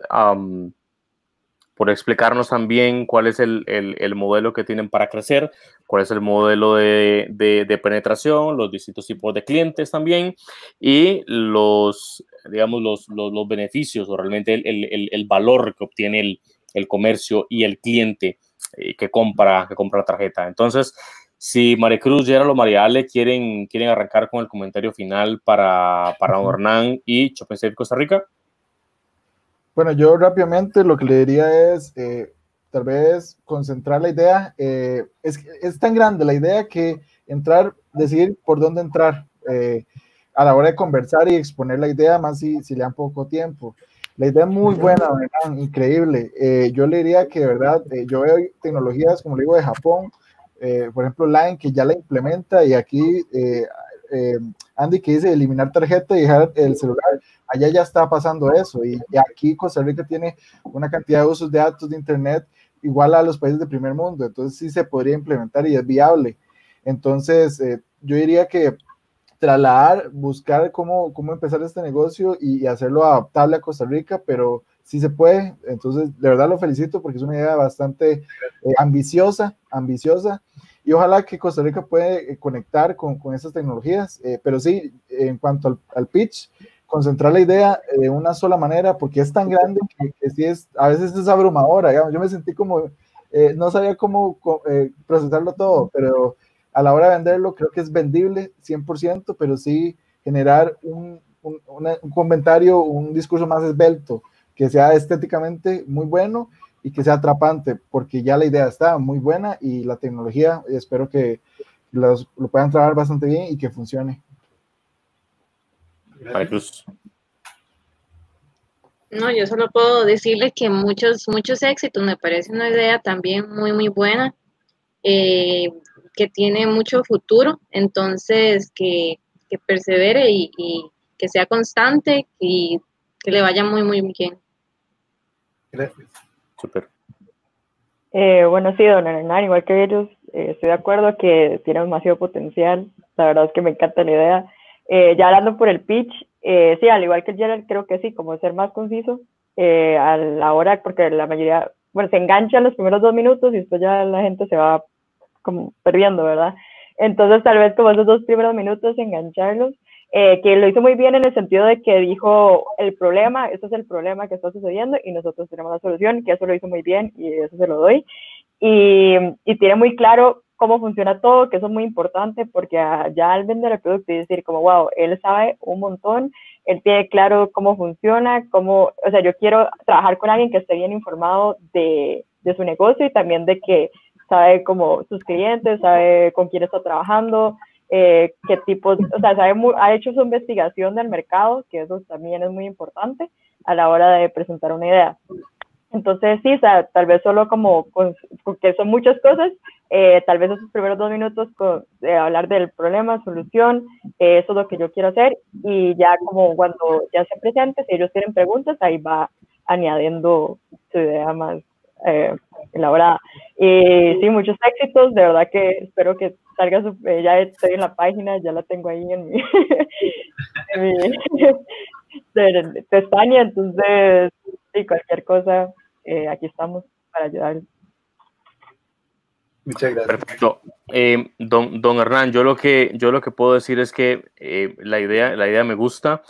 por explicarnos también cuál es el, el, modelo que tienen para crecer, cuál es el modelo de, de, penetración, los distintos tipos de clientes también y los, digamos, los, los, beneficios o realmente el, el, valor que obtiene el, comercio y el cliente eh, que, compra, que compra la tarjeta. Entonces, si Maricruz, Gerald o María Ale quieren, quieren arrancar con el comentario final para, para Hernán y Safe Costa Rica. Bueno, yo rápidamente lo que le diría es, eh, tal vez concentrar la idea. Eh, es, es tan grande la idea que entrar, decidir por dónde entrar eh, a la hora de conversar y exponer la idea, más si, si le dan poco tiempo. La idea es muy buena, increíble. Eh, yo le diría que, de verdad, yo veo tecnologías, como le digo, de Japón, por ejemplo, Line, que ya la implementa, y aquí Andy que dice eliminar tarjeta y dejar el celular, allá ya está pasando eso, y, y aquí Costa Rica tiene una cantidad de usos de datos de Internet igual a los países de primer mundo, entonces sí se podría implementar y es viable. Entonces, eh, yo diría que trasladar, buscar cómo, cómo empezar este negocio y, hacerlo adaptable a Costa Rica, pero sí se puede. Entonces, de verdad lo felicito porque es una idea bastante eh, ambiciosa, ambiciosa. Y ojalá que Costa Rica pueda eh, conectar con, con estas tecnologías. pero sí, en cuanto al, pitch, concentrar la idea de una sola manera, porque es tan grande que, sí es, a veces es abrumadora, yo me sentí como, eh, no sabía cómo eh, procesarlo todo, pero a la hora de venderlo creo que es vendible 100%, pero sí generar un, un comentario, un discurso más esbelto, que sea estéticamente muy bueno y que sea atrapante, porque ya la idea está muy buena y la tecnología, espero que los, lo puedan trabajar bastante bien y que funcione. No, yo solo puedo decirle que muchos, muchos éxitos, me parece una idea también muy, muy buena, eh, que tiene mucho futuro, entonces que, persevere y, que sea constante y que le vaya muy, muy bien. Gracias. Super. Eh, bueno, sí, don Hernán, igual que ellos, eh, estoy de acuerdo que tiene demasiado potencial, la verdad es que me encanta la idea eh, ya hablando por el pitch, eh, sí, al igual que Gerald, creo que sí, como ser más conciso eh, a la hora, porque la mayoría, bueno, se enganchan los primeros dos minutos y después ya la gente se va como perdiendo, ¿verdad? Entonces, tal vez como esos dos primeros minutos, engancharlos, que lo hizo muy bien en el sentido de que dijo el problema, este es el problema que está sucediendo y nosotros tenemos la solución, que eso lo hizo muy bien y eso se lo doy. Y, y tiene muy claro cómo funciona todo, que eso es muy importante porque ya al vender el producto y decir como, wow, él sabe un montón, él tiene claro cómo funciona, cómo, o sea, yo quiero trabajar con alguien que esté bien informado de, de su negocio y también de que sabe cómo sus clientes, sabe con quién está trabajando, eh, qué tipos, o sea, sabe ha hecho su investigación del mercado, que eso también es muy importante a la hora de presentar una idea. Entonces, sí, o sea, tal vez solo como, porque son muchas cosas, eh, tal vez esos primeros dos minutos con, hablar del problema, solución, eh, eso es lo que yo quiero hacer, y ya como cuando ya se presente, si ellos tienen preguntas, ahí va añadiendo su idea más eh, elaborada. Y sí, muchos éxitos, de verdad que espero que salga, su, eh, ya estoy en la página, ya la tengo ahí en mi, [laughs] en [laughs] España, entonces, sí, cualquier cosa eh, aquí estamos para ayudar. Muchas gracias. Perfecto. Eh, don, don Hernán, yo lo que yo lo que puedo decir es que eh, la idea la idea me gusta.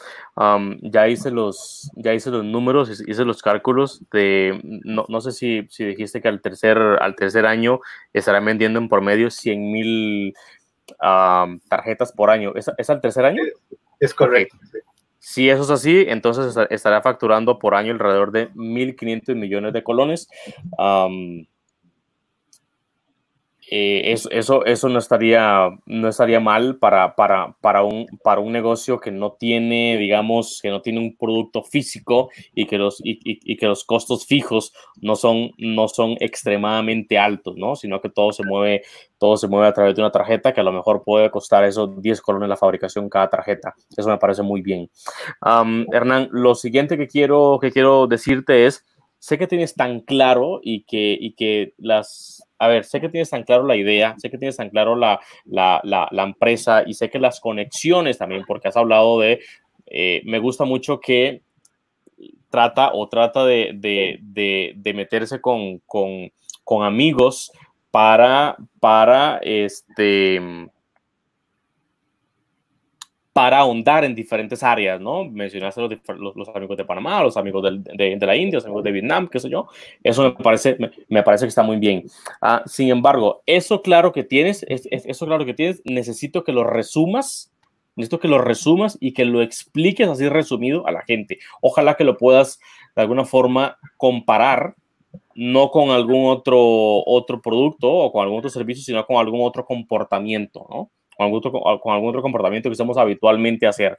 ya hice los ya hice los números, hice los cálculos de no, no sé si, si, dijiste que al tercer al tercer año estarán vendiendo en por medio 100 mil tarjetas por año. ¿Es, ¿Es, al tercer año? Es correcto. Si eso es así, entonces estará facturando por año alrededor de 1.500 millones de colones. Eh, eso, eso, no, estaría, no estaría mal para, para, para, un, para un negocio que no tiene, digamos, que no tiene un producto físico y que los, y, que los costos fijos no son, no son extremadamente altos, ¿no? Sino que todo se, mueve, todo se mueve a través de una tarjeta que a lo mejor puede costar esos 10 colones la fabricación cada tarjeta. Eso me parece muy bien. Hernán, lo siguiente que quiero, que quiero decirte es, sé que tienes tan claro y que, y que las a ver, sé que tienes tan claro la idea, sé que tienes tan claro la, la, la, empresa y sé que las conexiones también, porque has hablado de, eh, me gusta mucho que trata o trata de, de, de, de meterse con, con, con, amigos para, para este para ahondar en diferentes áreas, ¿no? Mencionaste los, los, amigos de Panamá, los amigos de, de, la India, los amigos de Vietnam, qué sé yo. Eso me parece, me, parece que está muy bien. Ah, sin embargo, eso claro que tienes, es, eso claro que tienes, necesito que lo resumas necesito que lo resumas y que lo expliques así resumido a la gente. Ojalá que lo puedas de alguna forma comparar no con algún otro, otro producto o con algún otro servicio, sino con algún otro comportamiento, ¿no? Con algún otro, con algún otro comportamiento que estamos habitualmente hacer.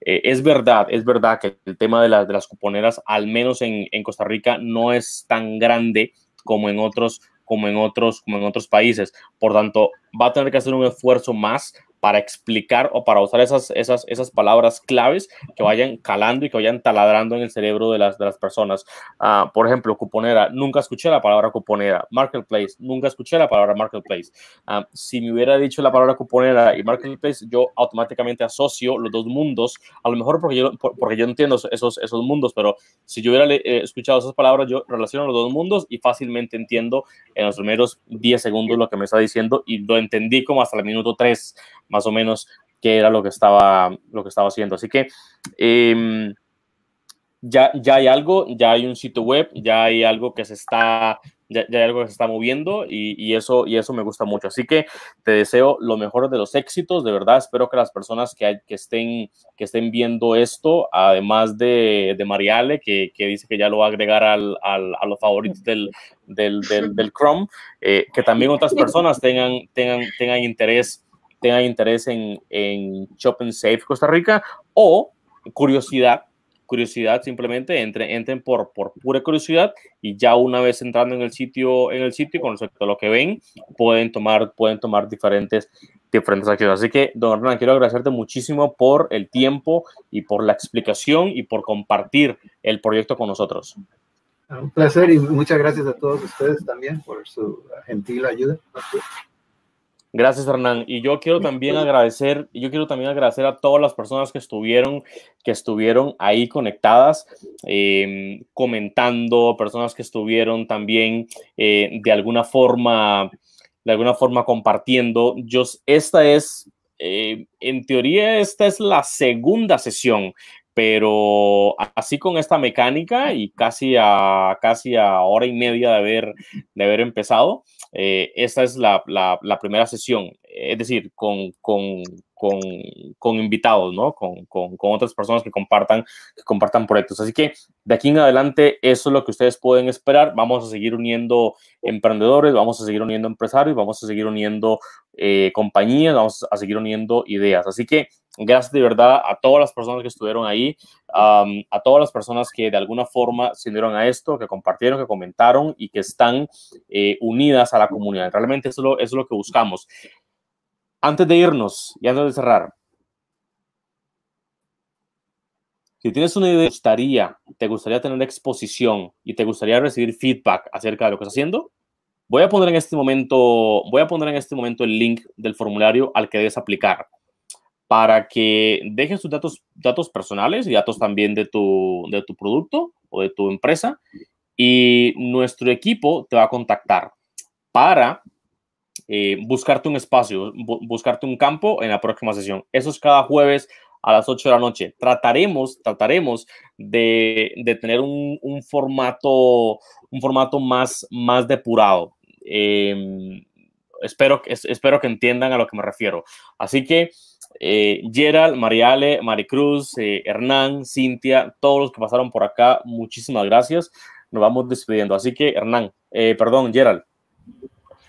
Eh, es verdad, es verdad que el tema de, de las cuponeras, al menos en, en, Costa Rica, no es tan grande como en otros como en otros como en otros países. Por tanto, va a tener que hacer un esfuerzo más para explicar o para usar esas, esas, esas palabras claves que vayan calando y que vayan taladrando en el cerebro de las, de las personas. Uh, por ejemplo, cuponera, nunca escuché la palabra cuponera. Marketplace, nunca escuché la palabra marketplace. Uh, si me hubiera dicho la palabra cuponera y marketplace, yo automáticamente asocio los dos mundos, a lo mejor porque yo, porque yo entiendo esos, esos mundos, pero si yo hubiera eh, escuchado esas palabras, yo relaciono los dos mundos y fácilmente entiendo en los primeros 10 segundos lo que me está diciendo y lo entendí como hasta el minuto 3 más o menos qué era lo que estaba, lo que estaba haciendo. Así que eh, ya, ya hay algo, ya hay un sitio web, ya hay algo que se está, ya, hay algo que se está moviendo y, eso, y eso me gusta mucho. Así que te deseo lo mejor de los éxitos, de verdad. Espero que las personas que, hay, estén, que estén viendo esto, además de, de Mariale, que, que dice que ya lo va a agregar al, al, a los favoritos del, del, del, del Chrome, eh, que también otras personas tengan, tengan, tengan interés tengan interés en, en Shop and Save Costa Rica o curiosidad, curiosidad simplemente entre, entren por, por pura curiosidad y ya una vez entrando en el sitio, en el sitio con respecto a lo que ven, pueden tomar, pueden tomar diferentes, diferentes acciones. Así que, don Hernán, quiero agradecerte muchísimo por el tiempo y por la explicación y por compartir el proyecto con nosotros. Un placer y muchas gracias a todos ustedes también por su gentil ayuda. Gracias, Hernán. Y yo quiero también agradecer, yo quiero también agradecer a todas las personas que estuvieron, que estuvieron ahí conectadas, eh, comentando, personas que estuvieron también eh, de alguna forma, de alguna forma compartiendo. Yo, esta es, eh, en teoría, esta es la segunda sesión pero así con esta mecánica y casi a casi a hora y media de haber, de haber empezado, eh, esta es la, la, la, primera sesión, es decir, con, con, con, con invitados, ¿no? Con, otras personas que compartan, que compartan proyectos. Así que de aquí en adelante, eso es lo que ustedes pueden esperar. Vamos a seguir uniendo emprendedores, vamos a seguir uniendo empresarios, vamos a seguir uniendo eh, compañías, vamos a seguir uniendo ideas. Así que Gracias de verdad a todas las personas que estuvieron ahí, a todas las personas que de alguna forma se unieron a esto, que compartieron, que comentaron y que están eh, unidas a la comunidad. Realmente eso es, lo, que buscamos. Antes de irnos y antes de cerrar, si tienes una idea, gustaría, te gustaría tener exposición y te gustaría recibir feedback acerca de lo que estás haciendo, voy a poner en este momento, voy a poner en este momento el link del formulario al que debes aplicar para que dejes tus datos, datos personales y datos también de tu, de tu producto o de tu empresa y nuestro equipo te va a contactar para eh, buscarte un espacio, bu buscarte un campo en la próxima sesión. Eso es cada jueves a las 8 de la noche. Trataremos, trataremos de, tener un, formato, un formato más, más depurado. Eh, espero, espero que entiendan a lo que me refiero. Así que eh, Gerald, Mariale, Maricruz, eh, Hernán, Cintia, todos los que pasaron por acá, muchísimas gracias. Nos vamos despidiendo. Así que, Hernán, eh, perdón, Gerald.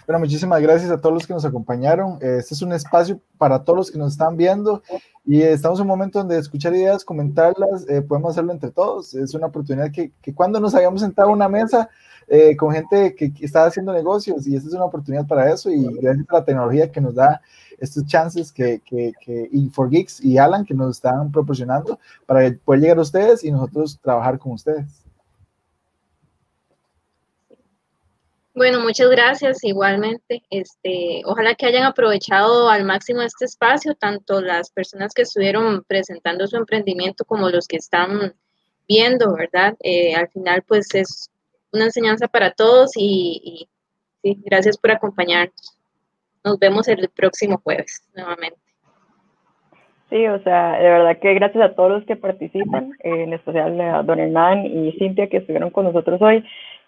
Bueno, muchísimas gracias a todos los que nos acompañaron. Este es un espacio para todos los que nos están viendo y estamos en un momento donde escuchar ideas, comentarlas, eh, podemos hacerlo entre todos. Es una oportunidad que, que cuando nos habíamos sentado a una mesa eh, con gente que, que, haciendo negocios y esta es una oportunidad para eso y gracias a la tecnología que nos da estos chances que, que, que Geeks y Alan que nos están proporcionando para poder llegar a ustedes y nosotros trabajar con ustedes. Bueno, muchas gracias igualmente. Este, ojalá que hayan aprovechado al máximo este espacio, tanto las personas que estuvieron presentando su emprendimiento como los que están viendo, ¿verdad? Eh, al final, pues es una enseñanza para todos y, y sí, gracias por acompañarnos. Nos vemos el próximo jueves nuevamente. Sí, o sea, de verdad que gracias a todos los que participan, en especial a Don Hernán y Cintia que estuvieron con nosotros hoy.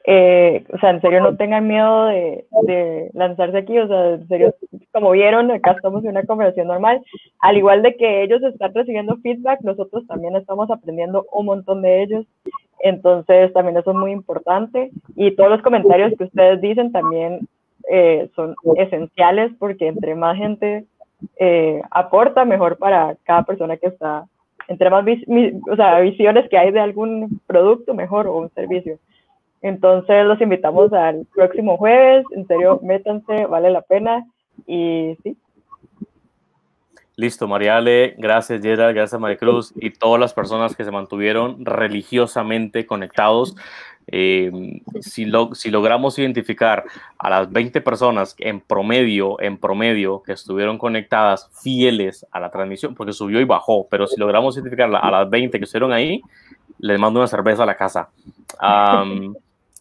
Eh, o sea, en serio no tengan miedo de, de, lanzarse aquí, o sea, en serio, como vieron, acá estamos en una conversación normal, al igual de que ellos están recibiendo feedback, nosotros también estamos aprendiendo un montón de ellos, entonces también eso es muy importante y todos los comentarios que ustedes dicen también eh, son esenciales porque entre más gente eh, aporta, mejor para cada persona que está, entre más o sea, visiones que hay de algún producto, mejor o un servicio. Entonces los invitamos al próximo jueves, en serio, métanse, vale la pena y sí. Listo, Mariale, gracias Gerald, gracias Maricruz y todas las personas que se mantuvieron religiosamente conectados. Eh, si, lo, si logramos identificar a las 20 personas en promedio, en promedio, que estuvieron conectadas fieles a la transmisión, porque subió y bajó, pero si logramos identificar a las 20 que estuvieron ahí, les mando una cerveza a la casa.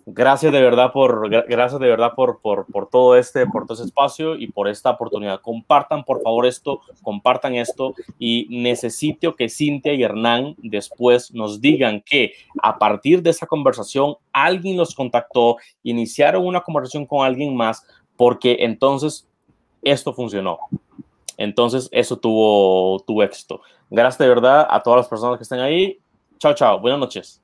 Gracias de verdad por, gracias de verdad por, por, por, todo este, por todo este espacio y por esta oportunidad. Compartan por favor esto, compartan esto y necesito que Cintia y Hernán después nos digan que a partir de esa conversación alguien los contactó, iniciaron una conversación con alguien más porque entonces esto funcionó. Entonces eso tuvo, tuvo éxito. Gracias de verdad a todas las personas que están ahí. Chao, chao. Buenas noches.